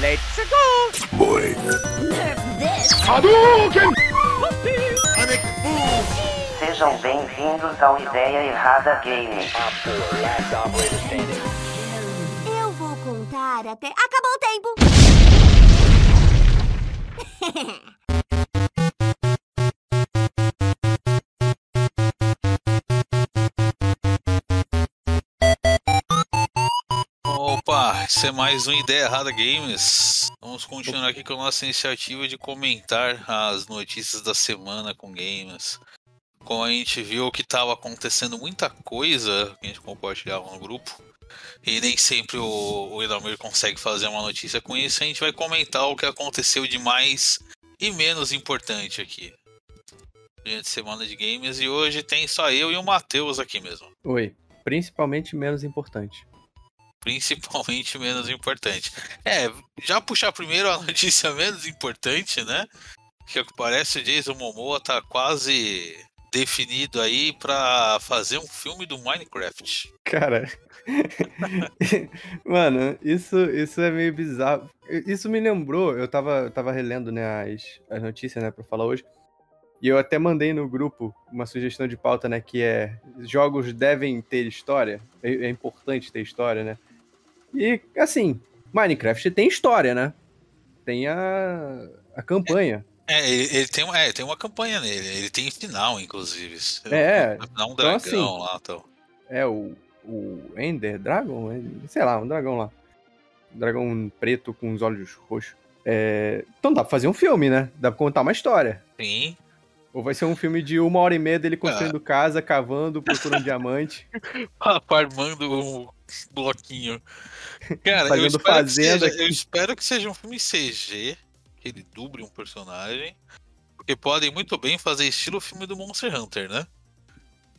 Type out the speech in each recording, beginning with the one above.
Let's go! Boy. Nerf this! Hadouken! Sejam bem-vindos ao Ideia Errada Game. Eu vou contar até. Acabou o tempo! Isso é mais um Ideia Errada Games. Vamos continuar aqui com a nossa iniciativa de comentar as notícias da semana com games. Como a gente viu que estava acontecendo muita coisa que a gente compartilhava no grupo, e nem sempre o, o consegue fazer uma notícia com isso, a gente vai comentar o que aconteceu de mais e menos importante aqui. Durante a semana de games, e hoje tem só eu e o Matheus aqui mesmo. Oi. Principalmente menos importante. Principalmente menos importante. É, já puxar primeiro a notícia menos importante, né? Que ao que parece o Jason Momoa tá quase definido aí pra fazer um filme do Minecraft. Cara. Mano, isso, isso é meio bizarro. Isso me lembrou, eu tava, eu tava relendo né, as, as notícias né, pra falar hoje. E eu até mandei no grupo uma sugestão de pauta, né? Que é jogos devem ter história. É, é importante ter história, né? E assim, Minecraft tem história, né? Tem a, a campanha. É, ele, ele tem, é, tem uma campanha nele, ele tem final, inclusive. É, Dá um então, dragão assim, lá tal. É o, o Ender Dragon? Sei lá, um dragão lá. Um dragão preto com os olhos roxos. É, Então dá pra fazer um filme, né? Dá pra contar uma história. Sim. Ou vai ser um filme de uma hora e meia dele construindo casa, cavando, procurando diamante. Farmando um bloquinho. Cara, eu Fazendo espero, seja, eu espero que seja um filme CG, que ele duble um personagem. Porque podem muito bem fazer estilo filme do Monster Hunter, né?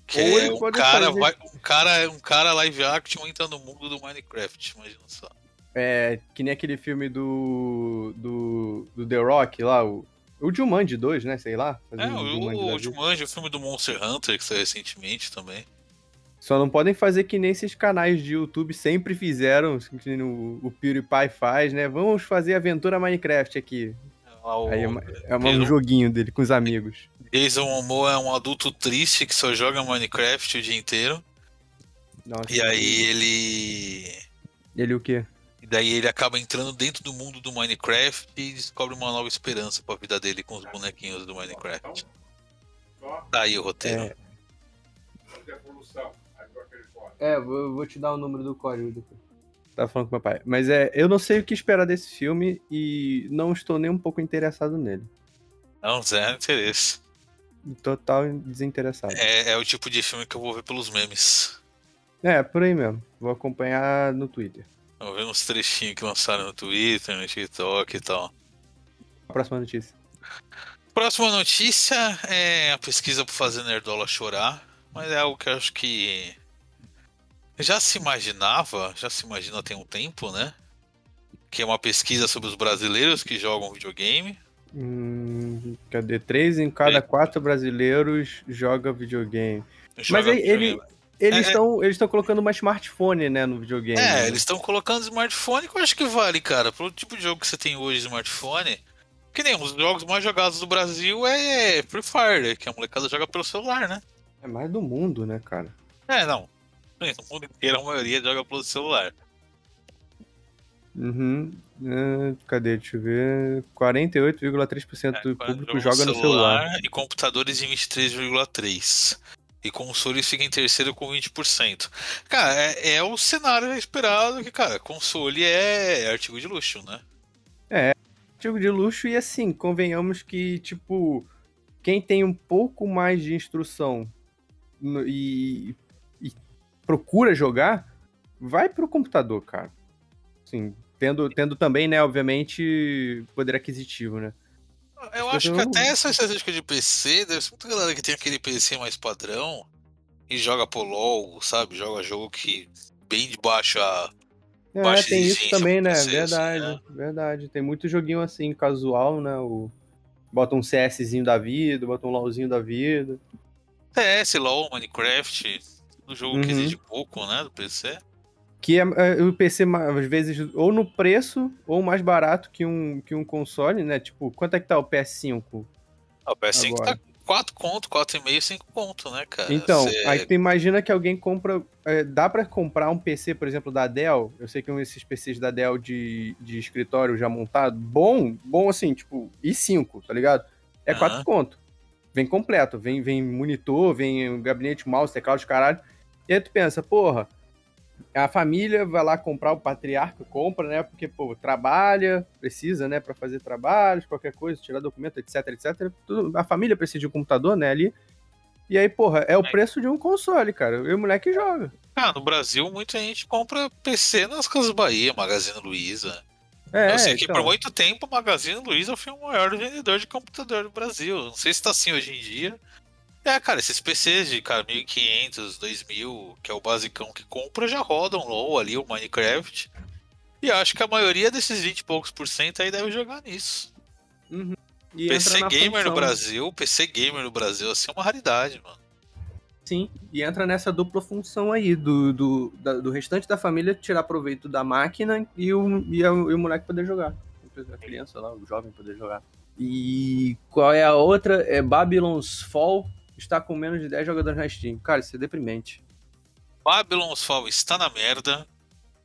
Que Ou é um cara, fazer- vai, um cara, um cara live action entra no mundo do Minecraft, imagina só. É, que nem aquele filme do. do. do The Rock lá, o. O Jumanji 2, né? Sei lá. É, um Jumanji o, o. Jumanji, o filme do Monster Hunter, que saiu recentemente também. Só não podem fazer que nem esses canais de YouTube sempre fizeram, que o, o PewDiePie faz, né? Vamos fazer aventura Minecraft aqui. O Aí é, uma- é uma- um joguinho dele com os amigos. Jason Momoa é um adulto triste que só joga Minecraft o dia inteiro. Nossa, E aí ele. Ele o quê? E daí ele acaba entrando dentro do mundo do Minecraft e descobre uma nova esperança pra vida dele com os bonequinhos do Minecraft. Tá aí o roteiro. É, é vou, vou te dar o número do código depois. Tava falando com meu pai. Mas é, eu não sei o que esperar desse filme e não estou nem um pouco interessado nele. Não, zero interesse. Total desinteressado. É, é o tipo de filme que eu vou ver pelos memes. É, por aí mesmo. Vou acompanhar no Twitter. Vou ver uns trechinhos que lançaram no Twitter, no TikTok e tal. Próxima notícia. Próxima notícia é a pesquisa para fazer Nerdola chorar, mas é algo que eu acho que já se imaginava, já se imagina tem um tempo, né? Que é uma pesquisa sobre os brasileiros que jogam videogame. Hum, cadê? Três em cada É. quatro brasileiros joga videogame. Mas jogam aí ele- videogame. Eles É, é. estão eles estão colocando uma smartphone, né, no videogame. É, né? eles estão colocando smartphone que eu acho que vale, cara. Pro tipo de jogo que você tem hoje smartphone. Que nem os jogos mais jogados do Brasil é Free Fire, que a molecada joga pelo celular, né? É mais do mundo, né, cara? É, não. No mundo inteiro a maioria joga pelo celular. Uhum. É, cadê? Deixa eu ver. 48,3% do É, público joga joga no celular. E computadores em 23,3%. E consoles fica em terceiro com 20%. Cara, é, é o cenário esperado que, cara, console é artigo de luxo, né? Artigo de luxo e assim, convenhamos que, tipo, quem tem um pouco mais de instrução no- e, e procura jogar, vai pro computador, cara. Assim, tendo, tendo também, né, obviamente, poder aquisitivo, né? Eu acho que até essa estatística de PC, deve ser muita galera que tem aquele PC mais padrão e joga pro LOL, sabe? Joga jogo que bem de baixa. É, Baixa tem isso também, né? PC, assim, Verdade, verdade. Tem muito joguinho assim, casual, né? O... Bota um CSzinho da vida, bota um LOLzinho da vida. CS, LOL, Minecraft, do jogo que Uhum. exige pouco, né? Do PC. Que é, é, o PC, às vezes, ou no preço, ou mais barato que um, que um console, né? Tipo, quanto é que tá o PS5? Ah, O PS5 Agora. tá 4 conto, 4,5, 5 conto, né, cara? Então, aí tu imagina que alguém compra. é, dá pra comprar um PC, por exemplo, da Dell. Eu sei que um desses PCs da Dell de, de escritório já montado, bom, bom assim, tipo, i5, tá ligado? É Aham. 4 conto. Vem completo, vem, vem monitor, vem gabinete, mouse, teclado, caralho. E aí tu pensa, porra, a família vai lá comprar, o patriarca compra, né? Porque, pô, trabalha, precisa, né, pra fazer trabalhos, qualquer coisa, tirar documento, etc, etc. Tudo, a família precisa de um computador, né, ali. E aí, porra, é o preço de um console, cara. E o moleque joga. Ah, no Brasil, muita gente compra PC nas Casas Bahia, Magazine Luiza. É, eu sei que então. por muito tempo Magazine Luiza foi o maior vendedor de computador do Brasil. Não sei se tá assim hoje em dia. É, cara, esses PCs de cara, 1500, 2000, que é o basicão que compra, já rodam LoL ali, o Minecraft. E acho que a maioria desses 20 e poucos por cento aí deve jogar nisso. E PC gamer no função- Brasil, PC gamer no Brasil, assim, é uma raridade, mano. Sim, e entra nessa dupla função aí, do, do, da- do restante da família tirar proveito da máquina e o, e, a- e o moleque poder jogar. A criança lá, o jovem poder jogar. E qual é a outra? É Babylon's Fall, está com menos de 10 jogadores na Steam. Cara, isso é deprimente. Babylon's Fall está na merda.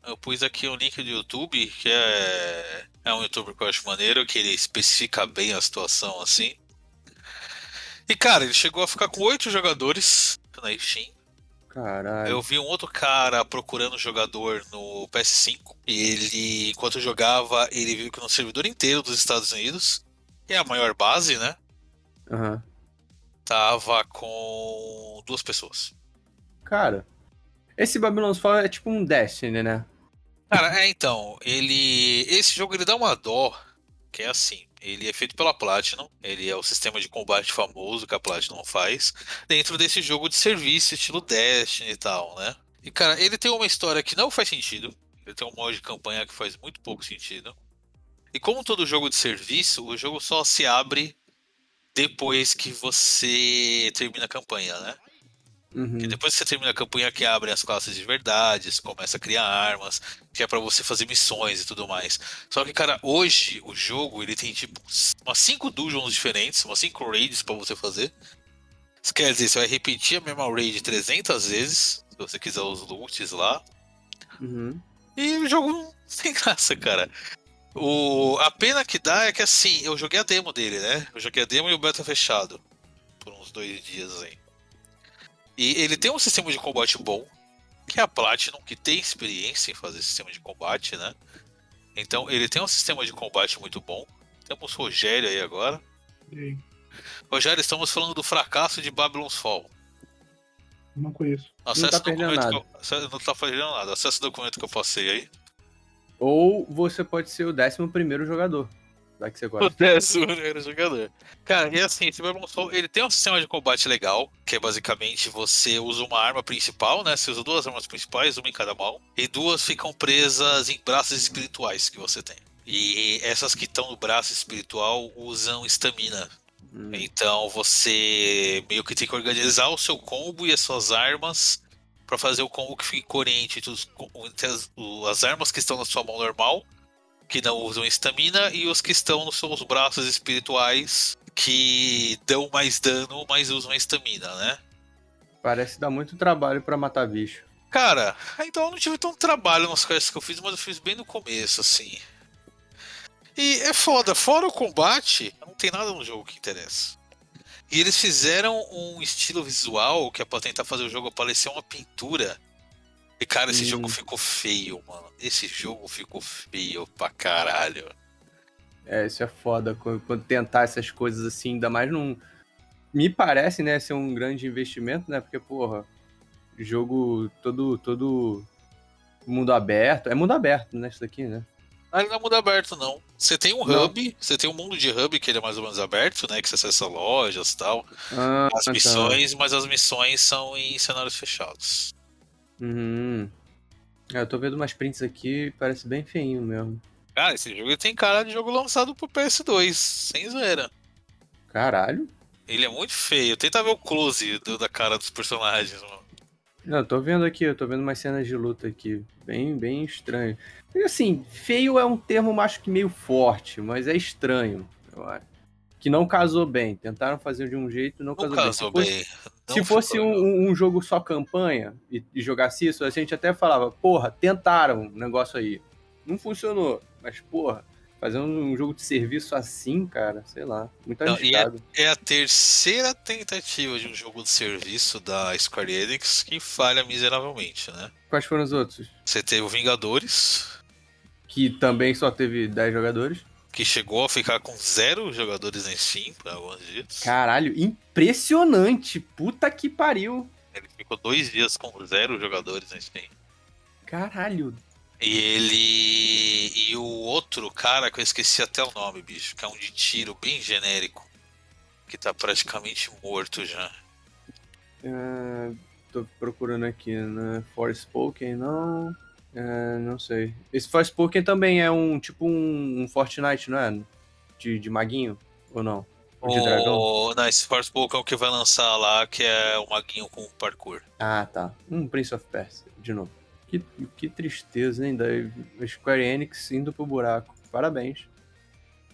Eu pus aqui um link do YouTube, que é, é um youtuber que eu acho maneiro, que ele especifica bem a situação assim. E cara, ele chegou a ficar com oito jogadores na Steam. Caralho. Eu vi um outro cara procurando jogador no PS5. E ele, enquanto jogava, ele viu que no servidor inteiro dos Estados Unidos, que é a maior base, né? Aham. Tava com duas pessoas. Cara, esse Babylon's Fall é tipo um Destiny, né? Cara, é então, ele. Esse jogo ele dá uma dó, que é assim. Ele é feito pela Platinum, ele é o sistema de combate famoso que a Platinum faz, dentro desse jogo de serviço, estilo Destiny e tal, né? E cara, ele tem uma história que não faz sentido, ele tem um modo de campanha que faz muito pouco sentido. E como todo jogo de serviço, o jogo só se abre depois que você termina a campanha, né? Uhum. Porque depois que você termina a campanha que abrem as classes de verdade, começa a criar armas, que é pra você fazer missões e tudo mais. Só que, cara, hoje o jogo ele tem tipo umas 5 dungeons diferentes, umas 5 raids pra você fazer. Isso quer dizer, você vai repetir a mesma raid 300 vezes, se você quiser os loots lá. Uhum. E o jogo não tem graça, cara. O... A pena que dá é que assim, eu joguei a demo dele, né? Eu joguei a demo e o beta fechado. Por uns dois dias aí. E ele tem um sistema de combate bom, que é a Platinum, que tem experiência em fazer sistema de combate, né? Então ele tem um sistema de combate muito bom. Temos Rogério aí agora. E? Rogério, estamos falando do fracasso de Babylon's Fall. Não conheço. Acesse tá o perdendo documento nada. que eu... Não tá perdendo nada. Acesse o documento que eu passei aí. Ou você pode ser o 11 primeiro jogador. Já que você gosta. O primeiro jogador. Cara, e assim, esse Fall, ele tem um sistema de combate legal, que é basicamente você usa uma arma principal, né? Você usa duas armas principais, uma em cada mão, e duas ficam presas em braços espirituais que você tem. E essas que estão no braço espiritual usam estamina. Hum. Então você meio que tem que organizar o seu combo e as suas armas pra fazer o combo que fique coerente entre, os- entre as, as armas que estão na sua mão normal, que não usam estamina, e os que estão nos seus braços espirituais, que dão mais dano, mas usam estamina, né? Parece dar muito trabalho pra matar bicho. Cara, então eu não tive tanto trabalho nas quests que eu fiz, mas eu fiz bem no começo, assim. E é foda, fora o combate, não tem nada no jogo que interessa. E eles fizeram um estilo visual que é pra tentar fazer o jogo parecer uma pintura. E cara, esse Hum. jogo ficou feio, mano. Esse jogo ficou feio pra caralho. É, isso é foda. Quando, tentar essas coisas assim, ainda mais num. Me parece, né, ser um grande investimento, né? Porque, porra, jogo todo. todo. mundo aberto. É mundo aberto, né? Isso daqui, né? Ah, ele não é mundo aberto, não. Você tem um Não. hub, você tem um mundo de hub que ele é mais ou menos aberto, né? Que você acessa lojas e tal. Ah, As tá. missões, mas as missões são em cenários fechados. Uhum. É, eu tô vendo umas prints aqui, parece bem feinho mesmo. Cara, esse jogo tem cara de jogo lançado pro PS2, sem zoeira. Caralho. Ele é muito feio. Tenta ver o close do- da cara dos personagens, mano. Não, tô vendo aqui, eu tô vendo umas cenas de luta aqui, bem, bem estranho. E assim, feio é um termo, acho que meio forte, mas é estranho, eu acho. Que não casou bem. Tentaram fazer de um jeito não, Não casou, casou bem. Se bem. Não se fosse um, um- um jogo só campanha e, e jogasse isso, a gente até falava, porra, tentaram o negócio aí. Não funcionou, mas porra, fazer um, um jogo de serviço assim, cara, sei lá, muito Não, arriscado. É a terceira tentativa de um jogo de serviço da Square Enix que falha miseravelmente, né? Quais foram os outros? Você teve o Vingadores, Que também só teve 10 jogadores. que chegou a ficar com zero jogadores na Steam por alguns dias. Caralho, impressionante. Puta que pariu. Ele ficou dois dias com zero jogadores na Steam. Caralho. E ele. E o outro cara que eu esqueci até o nome, bicho, que é um de tiro bem genérico. Que tá praticamente morto já. Ah, tô procurando aqui, né? Forspoken, não. Ah, não sei. Esse Forspoken também é um tipo um, um Fortnite, não é? De, de maguinho? Ou não? Ou de dragão? O... Não, esse Forspoken é o que vai lançar lá, que é o maguinho com parkour. Ah, tá. Um Prince of Persia, de novo. Que, que tristeza, hein? Da Square Enix indo pro buraco. Parabéns.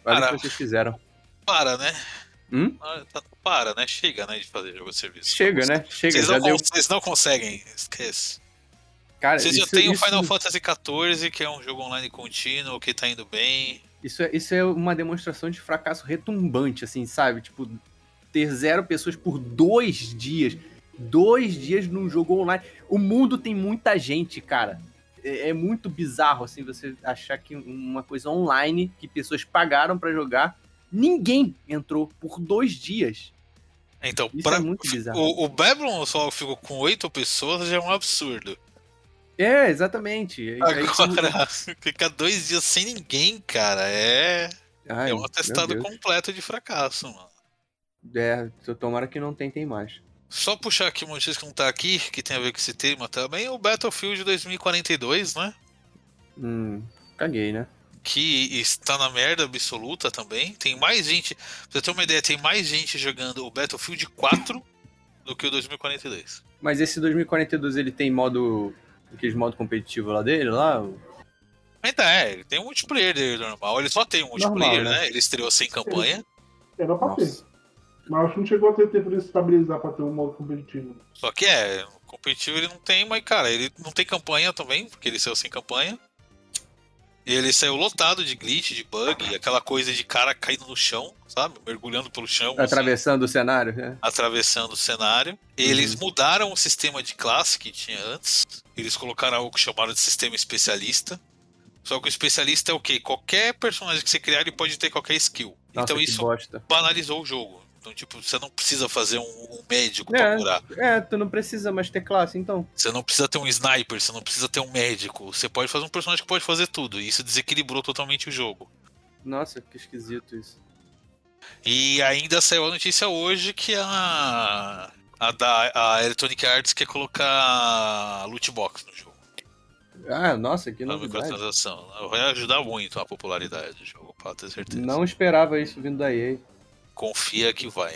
Olha o Cara. que vocês fizeram. Para, né? Hum? Ah, tá- Para, né? Chega, né? De fazer jogo de serviço. Chega, né? Chega, Vocês já não, deu. vocês não conseguem, esquece. Cara, Vocês já isso- têm o Final Fantasy XIV, que é um jogo online contínuo, que tá indo bem. Isso é, isso é uma demonstração de fracasso retumbante, assim, sabe? Tipo, ter zero pessoas por dois dias. Dois dias num jogo online. O mundo tem muita gente, cara. É, é muito bizarro, assim, você achar que uma coisa online, que pessoas pagaram pra jogar, ninguém entrou por dois dias. Então, Isso pra- é muito bizarro. o, o Babylon só ficou com oito pessoas já é um absurdo. É, exatamente. Aí, Agora, ficar dois dias sem ninguém, cara, é, Ai, é um atestado completo de fracasso, mano. É, tomara que não tentem mais. Só puxar aqui uma notícia que não tá aqui, que tem a ver com esse tema também, o Battlefield 2042, né? Hum, caguei, né? Que está na merda absoluta também. Tem mais gente. Pra você ter uma ideia, tem mais gente jogando o Battlefield 4 do que o 2042. Mas esse 2042 ele tem modo. Aqueles modo competitivo lá dele, lá? Ainda é, ele tem um multiplayer dele normal. Ele só tem um multiplayer, né? né? Ele estreou sem campanha. Ter. Nossa. Mas acho que não chegou a ter tempo de estabilizar pra ter um modo competitivo. Só que é, o competitivo ele não tem, mas cara, ele não tem campanha também, porque ele saiu sem campanha. Ele saiu lotado de glitch, de bug, aquela coisa de cara caindo no chão, sabe? Mergulhando pelo chão. assim, Atravessando o cenário, né? atravessando o cenário. Eles mudaram o sistema de classe que tinha antes. Eles colocaram algo que chamaram de sistema especialista. Só que o especialista é o quê? Qualquer personagem que você criar, ele pode ter qualquer skill. Nossa, então isso bosta. banalizou o jogo. Então, tipo, você não precisa fazer um, um médico É. pra curar. É, tu não precisa mais ter classe, então. Você não precisa ter um sniper, você não precisa ter um médico. Você pode fazer um personagem que pode fazer tudo. E isso desequilibrou totalmente o jogo. Nossa, que esquisito isso. E ainda saiu a notícia hoje que a, a, da, a Electronic Arts quer colocar loot box no jogo. Ah, nossa, que novidade. Vai ajudar muito a popularidade do jogo, pode ter certeza. Não esperava isso vindo da EA. Confia que vai.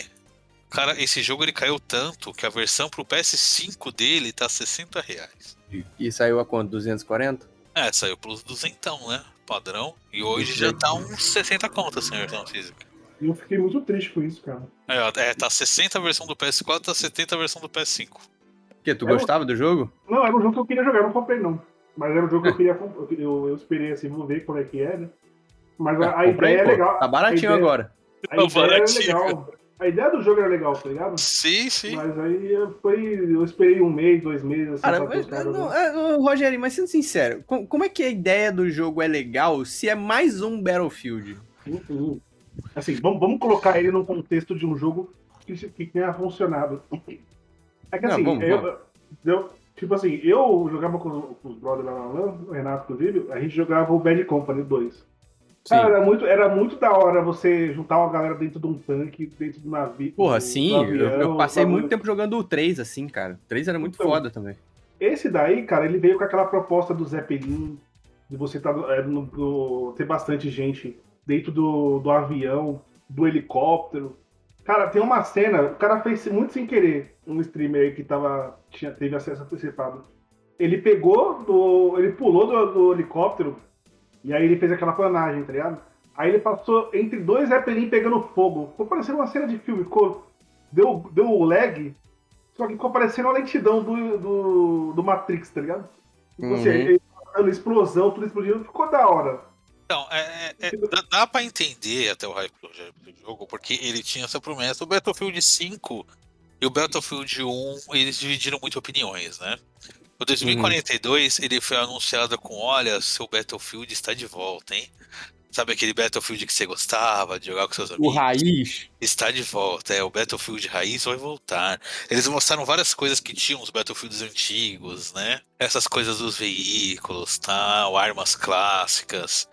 Cara, esse jogo ele caiu tanto que a versão pro PS5 dele tá 60 reais. E saiu a quanto? 240? É, saiu plus duzentão, né? Padrão. E hoje já tá uns 60 contas sem versão física. E eu fiquei muito triste com isso, cara. É, é, tá 60 a versão do PS4, tá 70 a versão do PS5. Que, tu Eu- gostava do jogo? Não, era um jogo que eu queria jogar, eu não comprei não. Mas era um jogo que eu queria eu, eu, eu esperei assim, vou ver qual é que é, né? Mas a, a Ah, Comprei, ideia é pô. legal. Tá baratinho a ideia, agora. A ideia era legal. A ideia do jogo era legal, tá ligado? Sim, sim. Mas aí eu- foi. Eu esperei um mês, dois meses, assim, Cara, pra mas, não, né? é, Rogério, mas sendo sincero, com- como é que a ideia do jogo é legal se é mais um Battlefield? Assim, vamos, vamos colocar ele num contexto de um jogo que, que tenha funcionado. É que Não, assim, vamos, eu, eu- tipo assim, eu jogava com, os- com os brothers lá na LAN, o Renato inclusive, a gente jogava o Bad Company 2. Cara, era muito, era muito da hora você juntar uma galera dentro de um tanque, dentro do navio. Porra, sim, do eu, eu avião, passei muito tempo jogando o 3, assim, cara. O 3 era muito Então, foda também. Esse daí, cara, ele veio com aquela proposta do Zeppelin, de você tá, é, no- ter bastante gente dentro do, do avião, do helicóptero. Cara, tem uma cena, o cara fez muito sem querer, um streamer aí que tava, tinha, teve acesso antecipado. Ele pegou, do, ele pulou do, do helicóptero e aí ele fez aquela planagem, tá ligado? Aí ele passou entre dois Zeppelin pegando fogo. Ficou parecendo uma cena de filme, ficou, deu, deu o lag, só que ficou parecendo a lentidão do, do, do Matrix, tá ligado? Tipo assim, Uhum. ele passando explosão, tudo explodindo, ficou da hora. Então, é, é- é- dá, dá pra entender até o hype do do jogo, porque ele tinha essa promessa. O Battlefield 5 e o Battlefield 1, eles dividiram muito opiniões, né? O 2042, ele foi anunciado com, olha, seu Battlefield está de volta, hein? Sabe aquele Battlefield que você gostava de jogar com seus O amigos? raiz. Está de volta, é, o Battlefield raiz vai voltar. Eles mostraram várias coisas que tinham os Battlefields antigos, né? Essas coisas dos veículos, tal, armas clássicas.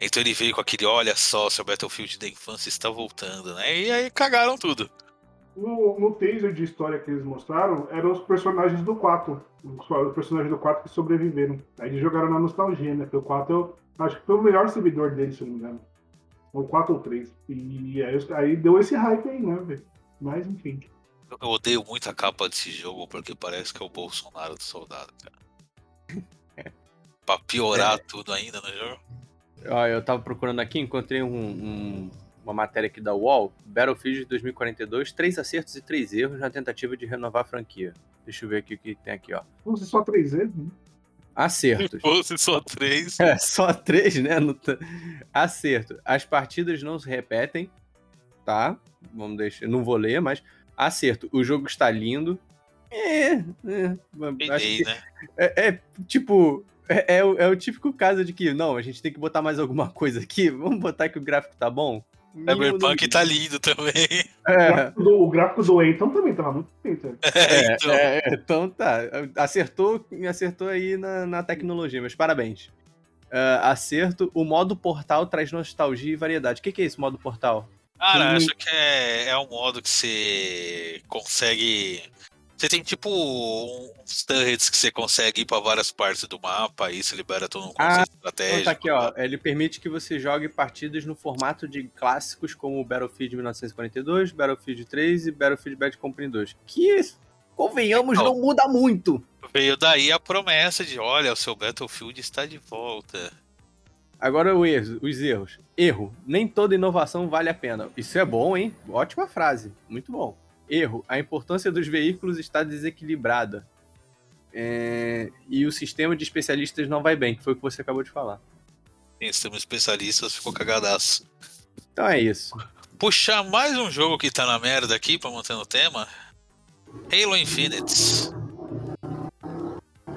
Então ele veio com aquele, olha só, seu Battlefield da infância está voltando, né? E aí cagaram tudo. No, no taser de história que eles mostraram, eram os personagens do 4. Os, os personagens do 4 que sobreviveram. Aí eles jogaram na nostalgia, né? Porque o 4 eu acho que foi o melhor servidor deles, se eu não me engano. Ou 4 ou 3. E aí, os- aí deu esse hype aí, né, velho? Mas enfim. Eu odeio muito a capa desse jogo porque parece que é o Bolsonaro do soldado, cara. pra piorar tudo ainda no jogo. Ó, eu tava procurando aqui, encontrei um- um- uma matéria aqui da UOL, Battlefield 2042, três acertos e três erros na tentativa de renovar a franquia. Deixa eu ver aqui o que tem aqui, ó. Vão ser só 3 vezes, né? Acertos. Fosse só três. É, só três, né? Não Acerto. As partidas não se repetem, tá? Vamos deixar. Não vou ler, mas. Acerto. O jogo está lindo. É. é, acho Peidei, que né? é, é, tipo. É, é o, é o típico caso de que, não, a gente tem que botar mais alguma coisa aqui. Vamos botar que o gráfico tá bom. Cyberpunk tá lindo também. O É, gráfico do- O gráfico do Eitan também tava muito feito. né? é, então. é, então tá. Acertou, acertou aí na, na tecnologia, mas parabéns. Ah, acerto. O modo portal traz nostalgia e variedade. O que, que é esse modo portal? Cara, Hum. acho que é, é um modo que você consegue. Você tem tipo uns turrets que você consegue ir pra várias partes do mapa, aí você libera todo um conceito Ah, estratégico. Então tá aqui, ó. Ele permite que você jogue partidas no formato de clássicos como Battlefield 1942, Battlefield 3 e Battlefield Bad Company 2. Que, convenhamos, Então. não muda muito. Veio daí a promessa de: olha, o seu Battlefield está de volta. Agora os erros. Erro. Nem toda inovação vale a pena. Isso é bom, hein? Ótima frase. Muito bom. Erro. A importância dos veículos está desequilibrada. É, E o sistema de especialistas não vai bem, que foi o que você acabou de falar. Tem sistema especialistas, ficou cagadaço. Então é isso. Puxar mais um jogo que tá na merda aqui pra manter no tema. Halo Infinite.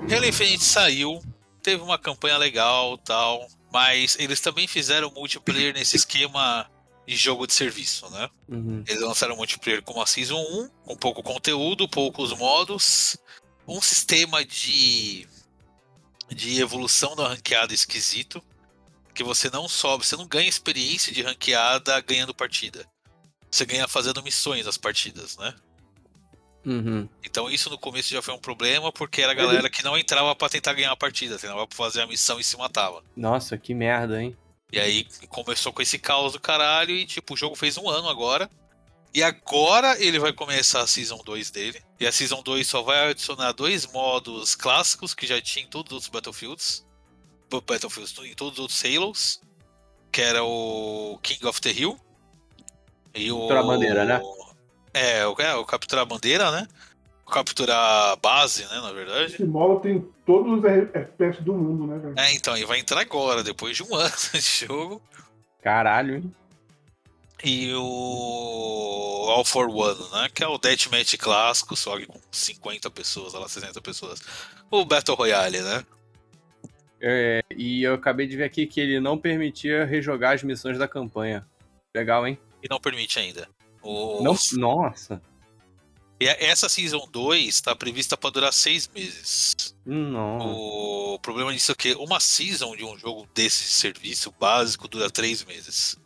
Halo Infinite saiu, teve uma campanha legal tal, mas eles também fizeram multiplayer nesse esquema de jogo de serviço, né? Uhum. Eles lançaram multiplayer com a Season 1, com pouco conteúdo, poucos modos, um sistema de, de evolução da ranqueada esquisito, que você não sobe, você não ganha experiência de ranqueada ganhando partida. Você ganha fazendo missões nas partidas, né? Uhum. Então isso no começo já foi um problema, porque era a galera que não entrava pra tentar ganhar a partida, entrava pra fazer a missão e se matava. Nossa, que merda, hein? E aí começou com esse caos do caralho e tipo, o jogo fez um ano agora. E agora ele vai começar a Season 2 dele. E a Season 2 só vai adicionar dois modos clássicos que já tinha em todos os outros Battlefields. Battlefields, em todos os outros Halos. Que era o King of the Hill. E o... Capturar a bandeira, né? É, o, é, o capturar a bandeira, né? Capturar a base, né, na verdade. Esse modo tem todos os FPS do mundo, né, velho? É, então, e vai entrar agora, depois de um ano de jogo. Caralho, hein? E o All for One, né? Que é o Deathmatch clássico, só que com 50 pessoas, lá, 60 pessoas. O Battle Royale, né? É, e eu acabei de ver aqui que ele não permitia rejogar as missões da campanha. Legal, hein? E não permite ainda. O... Não, nossa. E essa Season 2 está prevista para durar seis meses. Não. O problema disso é que uma Season de um jogo desse serviço básico dura três meses.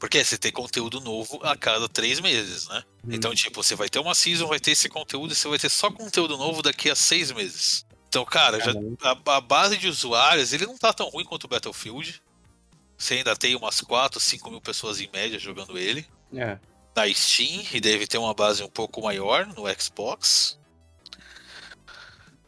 Porque você tem conteúdo novo a cada três meses, né? Hum. Então, tipo, você vai ter uma season, vai ter esse conteúdo, e você vai ter só conteúdo novo daqui a seis meses. Então, cara, já, a, a base de usuários, ele não tá tão ruim quanto o Battlefield. Você ainda tem umas 4, 5 mil pessoas em média jogando ele. É. na Steam e deve ter uma base um pouco maior no Xbox.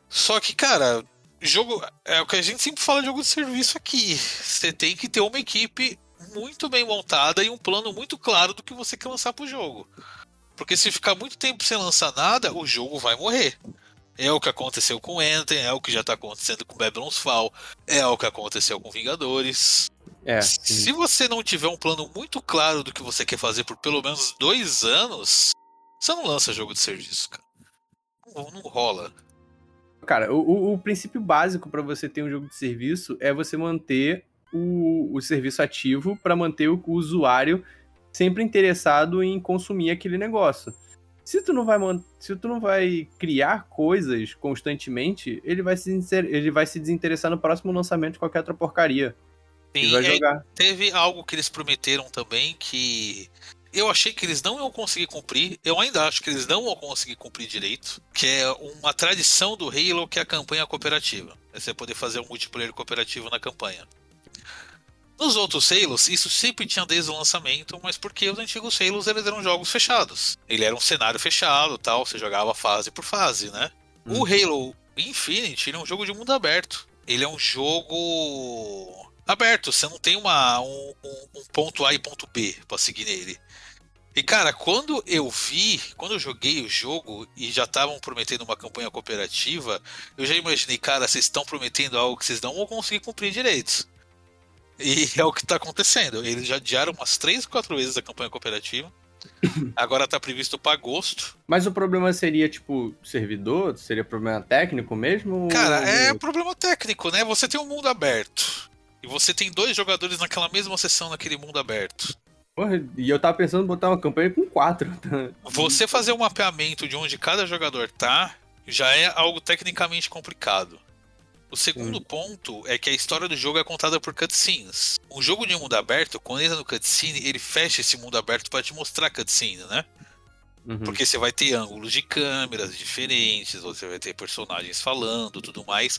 Só que, cara, jogo é o que a gente sempre fala de jogo de serviço aqui. Você tem que ter uma equipe muito bem montada e um plano muito claro do que você quer lançar pro jogo. Porque se ficar muito tempo sem lançar nada, o jogo vai morrer. É o que aconteceu com Anthem, é o que já tá acontecendo com Babylon's Fall, é o que aconteceu com Vingadores. É. Se você não tiver um plano muito claro do que você quer fazer por pelo menos dois anos, você não lança jogo de serviço, cara. Não, não rola. Cara, o, o, o princípio básico para você ter um jogo de serviço é você manter o, o serviço ativo para manter o, o usuário sempre interessado em consumir aquele negócio. Se tu não vai se tu não vai criar coisas constantemente, ele vai se ele vai se desinteressar no próximo lançamento de qualquer outra porcaria. Sim, vai é, jogar. teve algo que eles prometeram também que eu achei que eles não iam conseguir cumprir. Eu ainda acho que eles não vão conseguir cumprir direito. Que é uma tradição do Halo, que é a campanha cooperativa. É você poder fazer um multiplayer cooperativo na campanha. Nos outros Halos, isso sempre tinha desde o lançamento, mas porque os antigos Halos eles eram jogos fechados. Ele era um cenário fechado, tal, você jogava fase por fase, né? Hum. O Halo Infinite é um jogo de mundo aberto. Ele é um jogo aberto, você não tem uma, um, um ponto A e ponto B para seguir nele. E cara, quando eu vi, quando eu joguei o jogo e já estavam prometendo uma campanha cooperativa, eu já imaginei, cara, vocês estão prometendo algo que vocês não vão conseguir cumprir direito. E é o que está acontecendo. Eles já adiaram umas três, quatro vezes a campanha cooperativa. Agora está previsto para agosto. Mas o problema seria, tipo, servidor? Seria problema técnico mesmo? Cara, ou... é problema técnico, né? Você tem um mundo aberto. E você tem dois jogadores naquela mesma sessão naquele mundo aberto. Porra, e eu tava pensando em botar uma campanha com quatro. Você fazer um mapeamento de onde cada jogador tá já é algo tecnicamente complicado. O segundo hum. ponto é que a história do jogo é contada por cutscenes. Um jogo de mundo aberto, quando entra no cutscene, ele fecha esse mundo aberto para te mostrar cutscene, né? Uhum. Porque você vai ter ângulos de câmeras diferentes, você vai ter personagens falando tudo mais.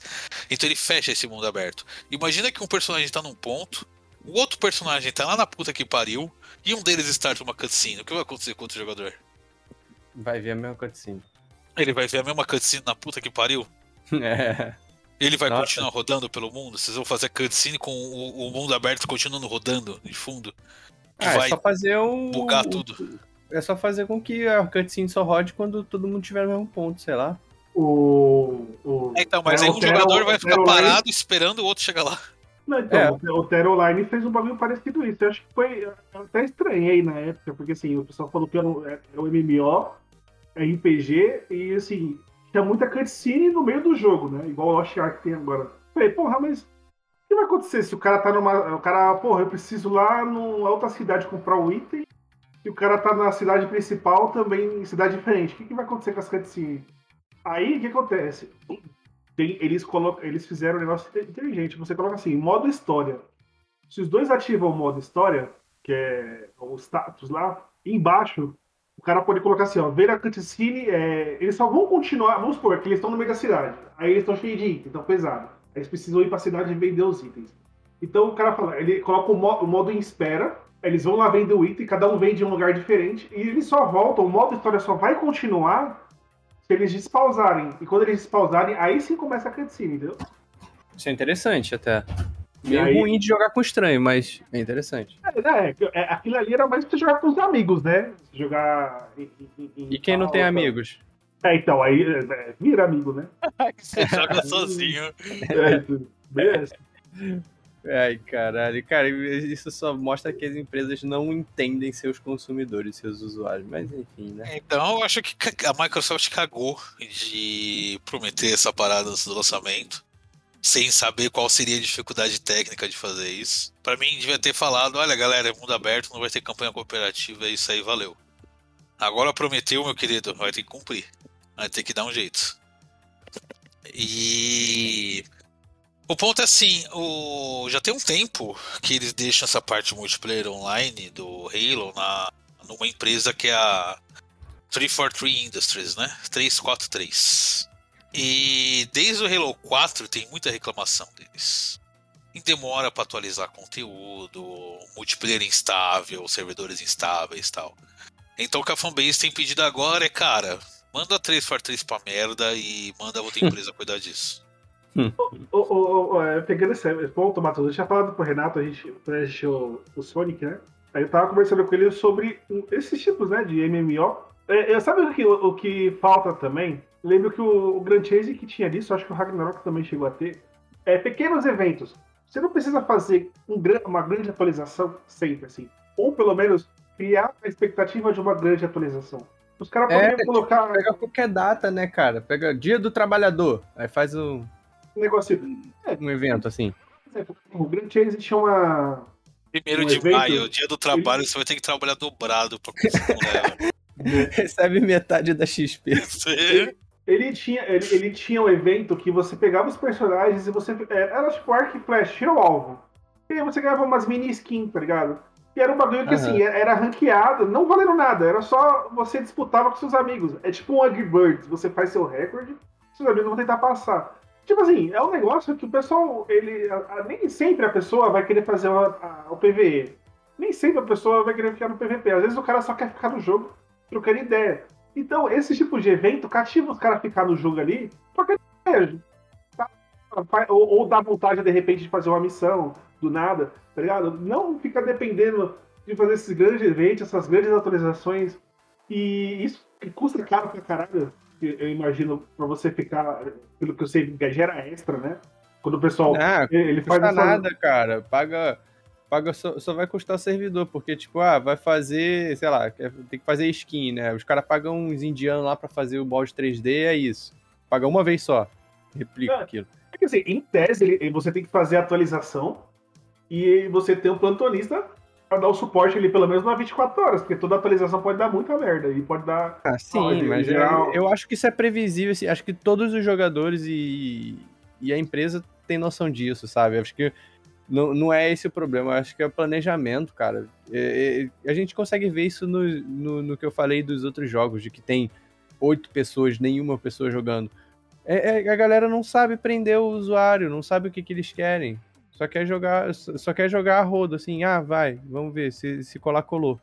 Então ele fecha esse mundo aberto. Imagina que um personagem tá num ponto, o outro personagem tá lá na puta que pariu, e um deles starta uma cutscene. O que vai acontecer com outro jogador? Vai ver a mesma cutscene. Ele vai ver a mesma cutscene na puta que pariu? É. Ele vai Nossa. continuar rodando pelo mundo? Vocês vão fazer cutscene com o, o mundo aberto continuando rodando de fundo? Ah, vai é só fazer um. Bugar tudo. É só fazer com que a cutscene só rode quando todo mundo tiver no mesmo ponto, sei lá. O. o... É, então, mas é, aí um jogador vai ficar parado esperando o outro chegar lá. Não, então, é. o Terra Online fez um bagulho parecido isso. Eu acho que foi até estranhei na época, porque assim, o pessoal falou que era o, é o MMO, RPG, e assim, tinha muita cutscene no meio do jogo, né? Igual o Lost Ark tem agora. Falei, porra, mas o que vai acontecer se o cara tá numa. O cara, porra, eu preciso lá numa outra cidade comprar um item, e o cara tá na cidade principal também, em cidade diferente. O que, que vai acontecer com as cutscenes? Aí, o que acontece? Tem, eles, colocam, eles fizeram um negócio inteligente. Você coloca assim, modo história. Se os dois ativam o modo história, que é o status lá, embaixo, o cara pode colocar assim, ó, ver a cutscene, é, eles só vão continuar, vamos supor que eles estão no meio da cidade. Aí eles estão cheios de itens, estão pesados. Eles precisam ir pra cidade e vender os itens. Então o cara fala, ele coloca o modo, o modo em espera, eles vão lá vender o item, cada um vende em um lugar diferente, e eles só voltam, o modo história só vai continuar se eles despausarem. E quando eles despausarem, aí sim começa a cutscene, entendeu? Isso é interessante até. Meio aí... ruim de jogar com estranho, mas é interessante. É, é, é, aquilo ali era mais pra você jogar com os amigos, né? Jogar. Em, em, em e quem não tem amigos? É, então, aí é, vira amigo, né? você joga sozinho. É, beleza. Ai, caralho. Cara, isso só mostra que as empresas não entendem seus consumidores, seus usuários. Mas enfim, né? Então, eu acho que a Microsoft cagou de prometer essa parada no lançamento, sem saber qual seria a dificuldade técnica de fazer isso. Para mim, devia ter falado: olha, galera, é mundo aberto, não vai ter campanha cooperativa, é isso aí, valeu. Agora prometeu, meu querido, vai ter que cumprir. Vai ter que dar um jeito. E o ponto é assim, o... já tem um tempo que eles deixam essa parte multiplayer online do Halo na... numa empresa que é a 343 Industries, né? 343. E desde o Halo 4 tem muita reclamação deles. E demora para atualizar conteúdo, multiplayer instável, servidores instáveis e tal. Então o que a fanbase tem pedido agora é, cara, manda 3x3 pra merda e manda outra empresa cuidar disso. Ô, ô, é, pegando esse ponto, Matheus, eu tinha falado pro Renato, a gente preencheu o Sonic, né? Aí eu tava conversando com ele sobre esses tipos, né, de MMO. É, é, sabe o que, o, que falta também? Lembro que o, o Grand Chase que tinha disso, acho que o Ragnarok também chegou a ter. É, pequenos eventos. Você não precisa fazer um, uma grande atualização sempre, assim. Ou pelo menos criar a expectativa de uma grande atualização. Os caras É, poderiam colocar Pega qualquer data, né, cara? Pega dia do trabalhador. Aí faz um, um negócio. um evento assim. Exemplo, o Grand Chase tinha uma. Primeiro Um de evento- maio, dia do trabalho, você vai ter que trabalhar dobrado pra conseguir. Recebe metade da XP. Aí. Ele tinha, ele, ele tinha um evento que você pegava os personagens e você. é, Era tipo arco e flash, tira o alvo. E aí você ganhava umas mini skins, tá ligado? E era um bagulho que Aham. assim, era ranqueado, não valendo nada, era só você disputava com seus amigos. É tipo um Angry Birds, você faz seu recorde, seus amigos vão tentar passar. Tipo assim, é um negócio que o pessoal, ele. a- a- nem sempre a pessoa vai querer fazer o, a- o PVE. Nem sempre a pessoa vai querer ficar no PVP. Às vezes o cara só quer ficar no jogo trocando ideia. Então, esse tipo de evento cativa os caras a ficar no jogo ali trocando ideia. tá? Ou, ou dá vontade, de repente, de fazer uma missão do nada, tá ligado? Não fica dependendo de fazer esses grandes eventos, essas grandes atualizações. E isso que custa caro pra caralho, que eu imagino, pra você ficar, pelo que eu sei, que gera extra, né? Quando o pessoal. Ah, ele Não faz custa essa- nada, cara. Paga. Paga só, só vai custar o servidor, porque, tipo, ah, vai fazer, sei lá, tem que fazer skin, né? Os caras pagam uns indianos lá pra fazer o balde 3D, é isso. Paga uma vez só. Replica Ah. aquilo. Quer dizer, em tese, ele- você tem que fazer a atualização e você tem um plantonista dar o suporte ali pelo menos nas 24 horas, porque toda atualização pode dar muita merda e pode dar. Ah, sim, mas geral- eu, eu acho que isso é previsível, assim, acho que todos os jogadores e, e a empresa têm noção disso, sabe? Acho que não, não é esse o problema, acho que é o planejamento, cara. É- é- a gente consegue ver isso no, no, no que eu falei dos outros jogos, de que tem oito pessoas, nenhuma pessoa jogando. É, é- a galera não sabe prender o usuário, não sabe o que, que eles querem. Só quer jogar, só quer jogar a rodo, assim, ah, vai, vamos ver, se, se colar, colou.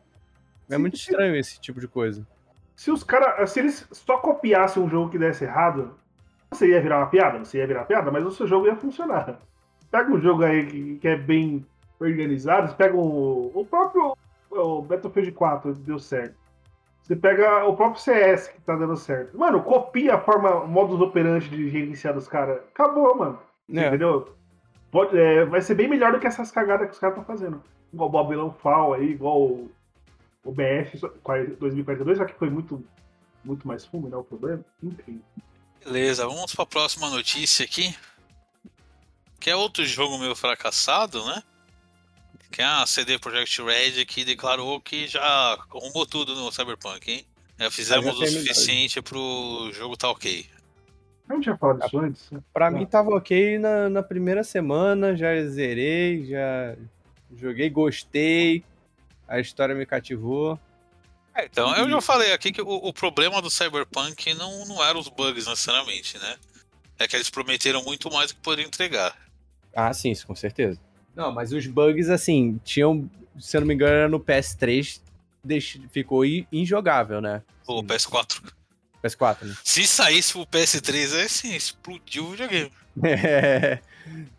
É muito sim. estranho esse tipo de coisa. Se os caras. Se eles só copiassem um jogo que desse errado, você ia virar uma piada, você ia virar piada, mas o seu jogo ia funcionar. Pega um jogo aí que, que é bem organizado, você pega o, o próprio o Battlefield 4 deu certo. Você pega o próprio CS que tá dando certo. Mano, copia a forma, o modus operandi de gerenciar dos caras. Acabou, mano. É. Entendeu? Pode- é, vai ser bem melhor do que essas cagadas que os caras estão fazendo. Igual o Babylon Fall aí, igual o, o BF só- 2042, já que foi muito, muito mais fumo, né? O problema. Enfim. Beleza, vamos pra próxima notícia aqui. Que é outro jogo meio fracassado, né? Que é a CD Projekt Red que declarou que já arrumou tudo no Cyberpunk, hein? Já fizemos o suficiente pro jogo tá ok. Eu não tinha falado disso antes. né? Pra mim tava ok na, na primeira semana, já zerei, já joguei, gostei, a história me cativou. É, então, eu já falei aqui que o, o problema do Cyberpunk não, não eram os bugs necessariamente, né? É que eles prometeram muito mais do que poderiam entregar. Ah, sim, isso com certeza. Não, mas os bugs, assim, tinham, se eu não me engano, era no PS3, deix- ficou injogável, né? O Sim. PS4. PS4, né? Se saísse pro PS3, aí sim, explodiu o videogame. É.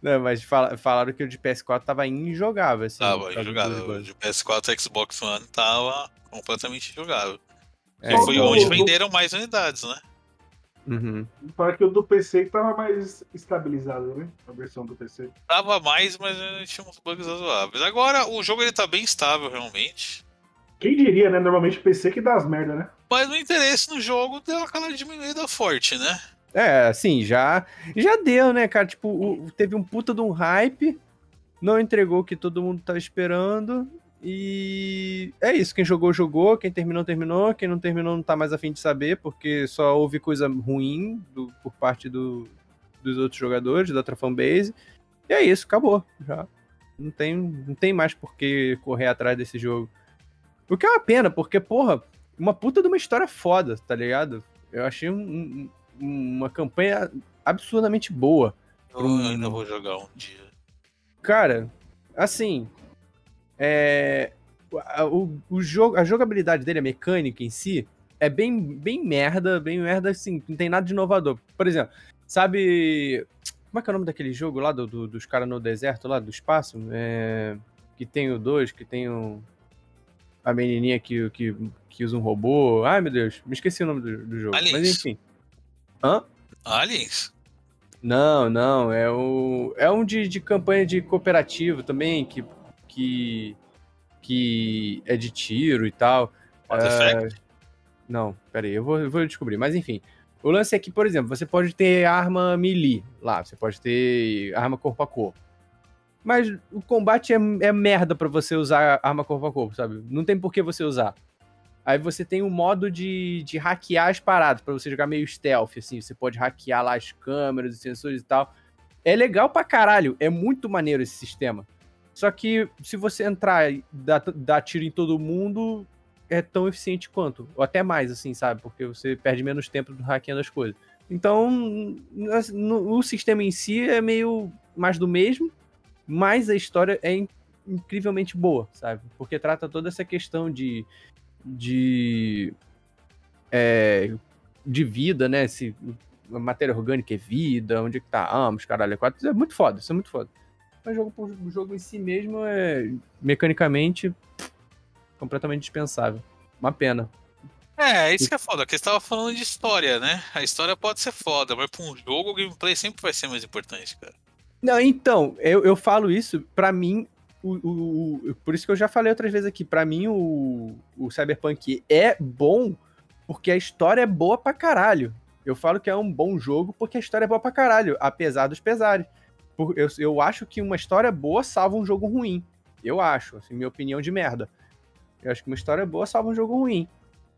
Não, mas fala- falaram que o de PS4 tava injogável, assim. Tava injogável. O de PS4 e Xbox One tava completamente injogável. É, foi onde do- venderam mais unidades, né? Uhum. Fala que o do PC tava mais estabilizado, né? A versão do PC. Tava mais, mas tinha uns bugs razoáveis. Agora, o jogo ele tá bem estável, realmente. Quem diria, né? Normalmente o PC que dá as merda, né? Mas o interesse no jogo deu aquela diminuída forte, né? É, assim, já, já deu, né, cara? Tipo, o- teve um puta de um hype, não entregou o que todo mundo tava esperando. E é isso, quem jogou, jogou, quem terminou, terminou, quem não terminou não tá mais afim de saber, porque só houve coisa ruim do- por parte do- dos outros jogadores, da outra fanbase. E é isso, acabou. Já. Não tem, não tem mais por que correr atrás desse jogo. O que é uma pena, porque, porra, uma puta de uma história foda, tá ligado? Eu achei um- um- uma campanha absurdamente boa. Eu Hum. ainda vou jogar um dia. Cara, assim, é, a- o, o jogo, a jogabilidade dele, a mecânica em si, é bem, bem merda, bem merda, assim, não tem nada de inovador. Por exemplo, sabe. Como é que é o nome daquele jogo lá do, do- dos caras no deserto, lá do espaço? É, que tem o 2, que tem o. A menininha que, que, que usa um robô. Ai, meu Deus, me esqueci o nome do, do jogo. Mas Aliens. enfim. Hã? Aliens? Não, não, é o é um de, de campanha de cooperativo também que que que é de tiro e tal. Effect? Não, peraí, eu vou, eu vou descobrir. Mas enfim, o lance é que, por exemplo, você pode ter arma melee lá, você pode ter arma corpo a corpo. Mas o combate é, é merda pra você usar arma corpo a corpo, sabe? Não tem por que você usar. Aí você tem um modo de, de hackear as paradas, pra você jogar meio stealth, assim. Você pode hackear lá as câmeras, os sensores e tal. É legal pra caralho, é muito maneiro esse sistema. Só que se você entrar e dar, dar tiro em todo mundo, é tão eficiente quanto. Ou até mais, assim, sabe? Porque você perde menos tempo hackeando as coisas. Então, no- no- o sistema em si é meio mais do mesmo, mas a história é in- incrivelmente boa, sabe? Porque trata toda essa questão de. de. é, de vida, né? Se matéria orgânica é vida, onde é que tá Amos, caralho, é quatro. É muito foda, isso é muito foda. Mas o jogo, jogo em si mesmo é mecanicamente completamente dispensável. Uma pena. É, isso que é foda, que você tava falando de história, né? A história pode ser foda, mas pra um jogo o gameplay sempre vai ser mais importante, cara. Não, então, eu, eu falo isso, pra mim, o, o- o- por isso que eu já falei outras vezes aqui, pra mim o, o Cyberpunk é bom porque a história é boa pra caralho. Eu falo que é um bom jogo porque a história é boa pra caralho, apesar dos pesares. Por- Eu, eu acho que uma história boa salva um jogo ruim. Eu acho, assim, minha opinião de merda. Eu acho que uma história boa salva um jogo ruim.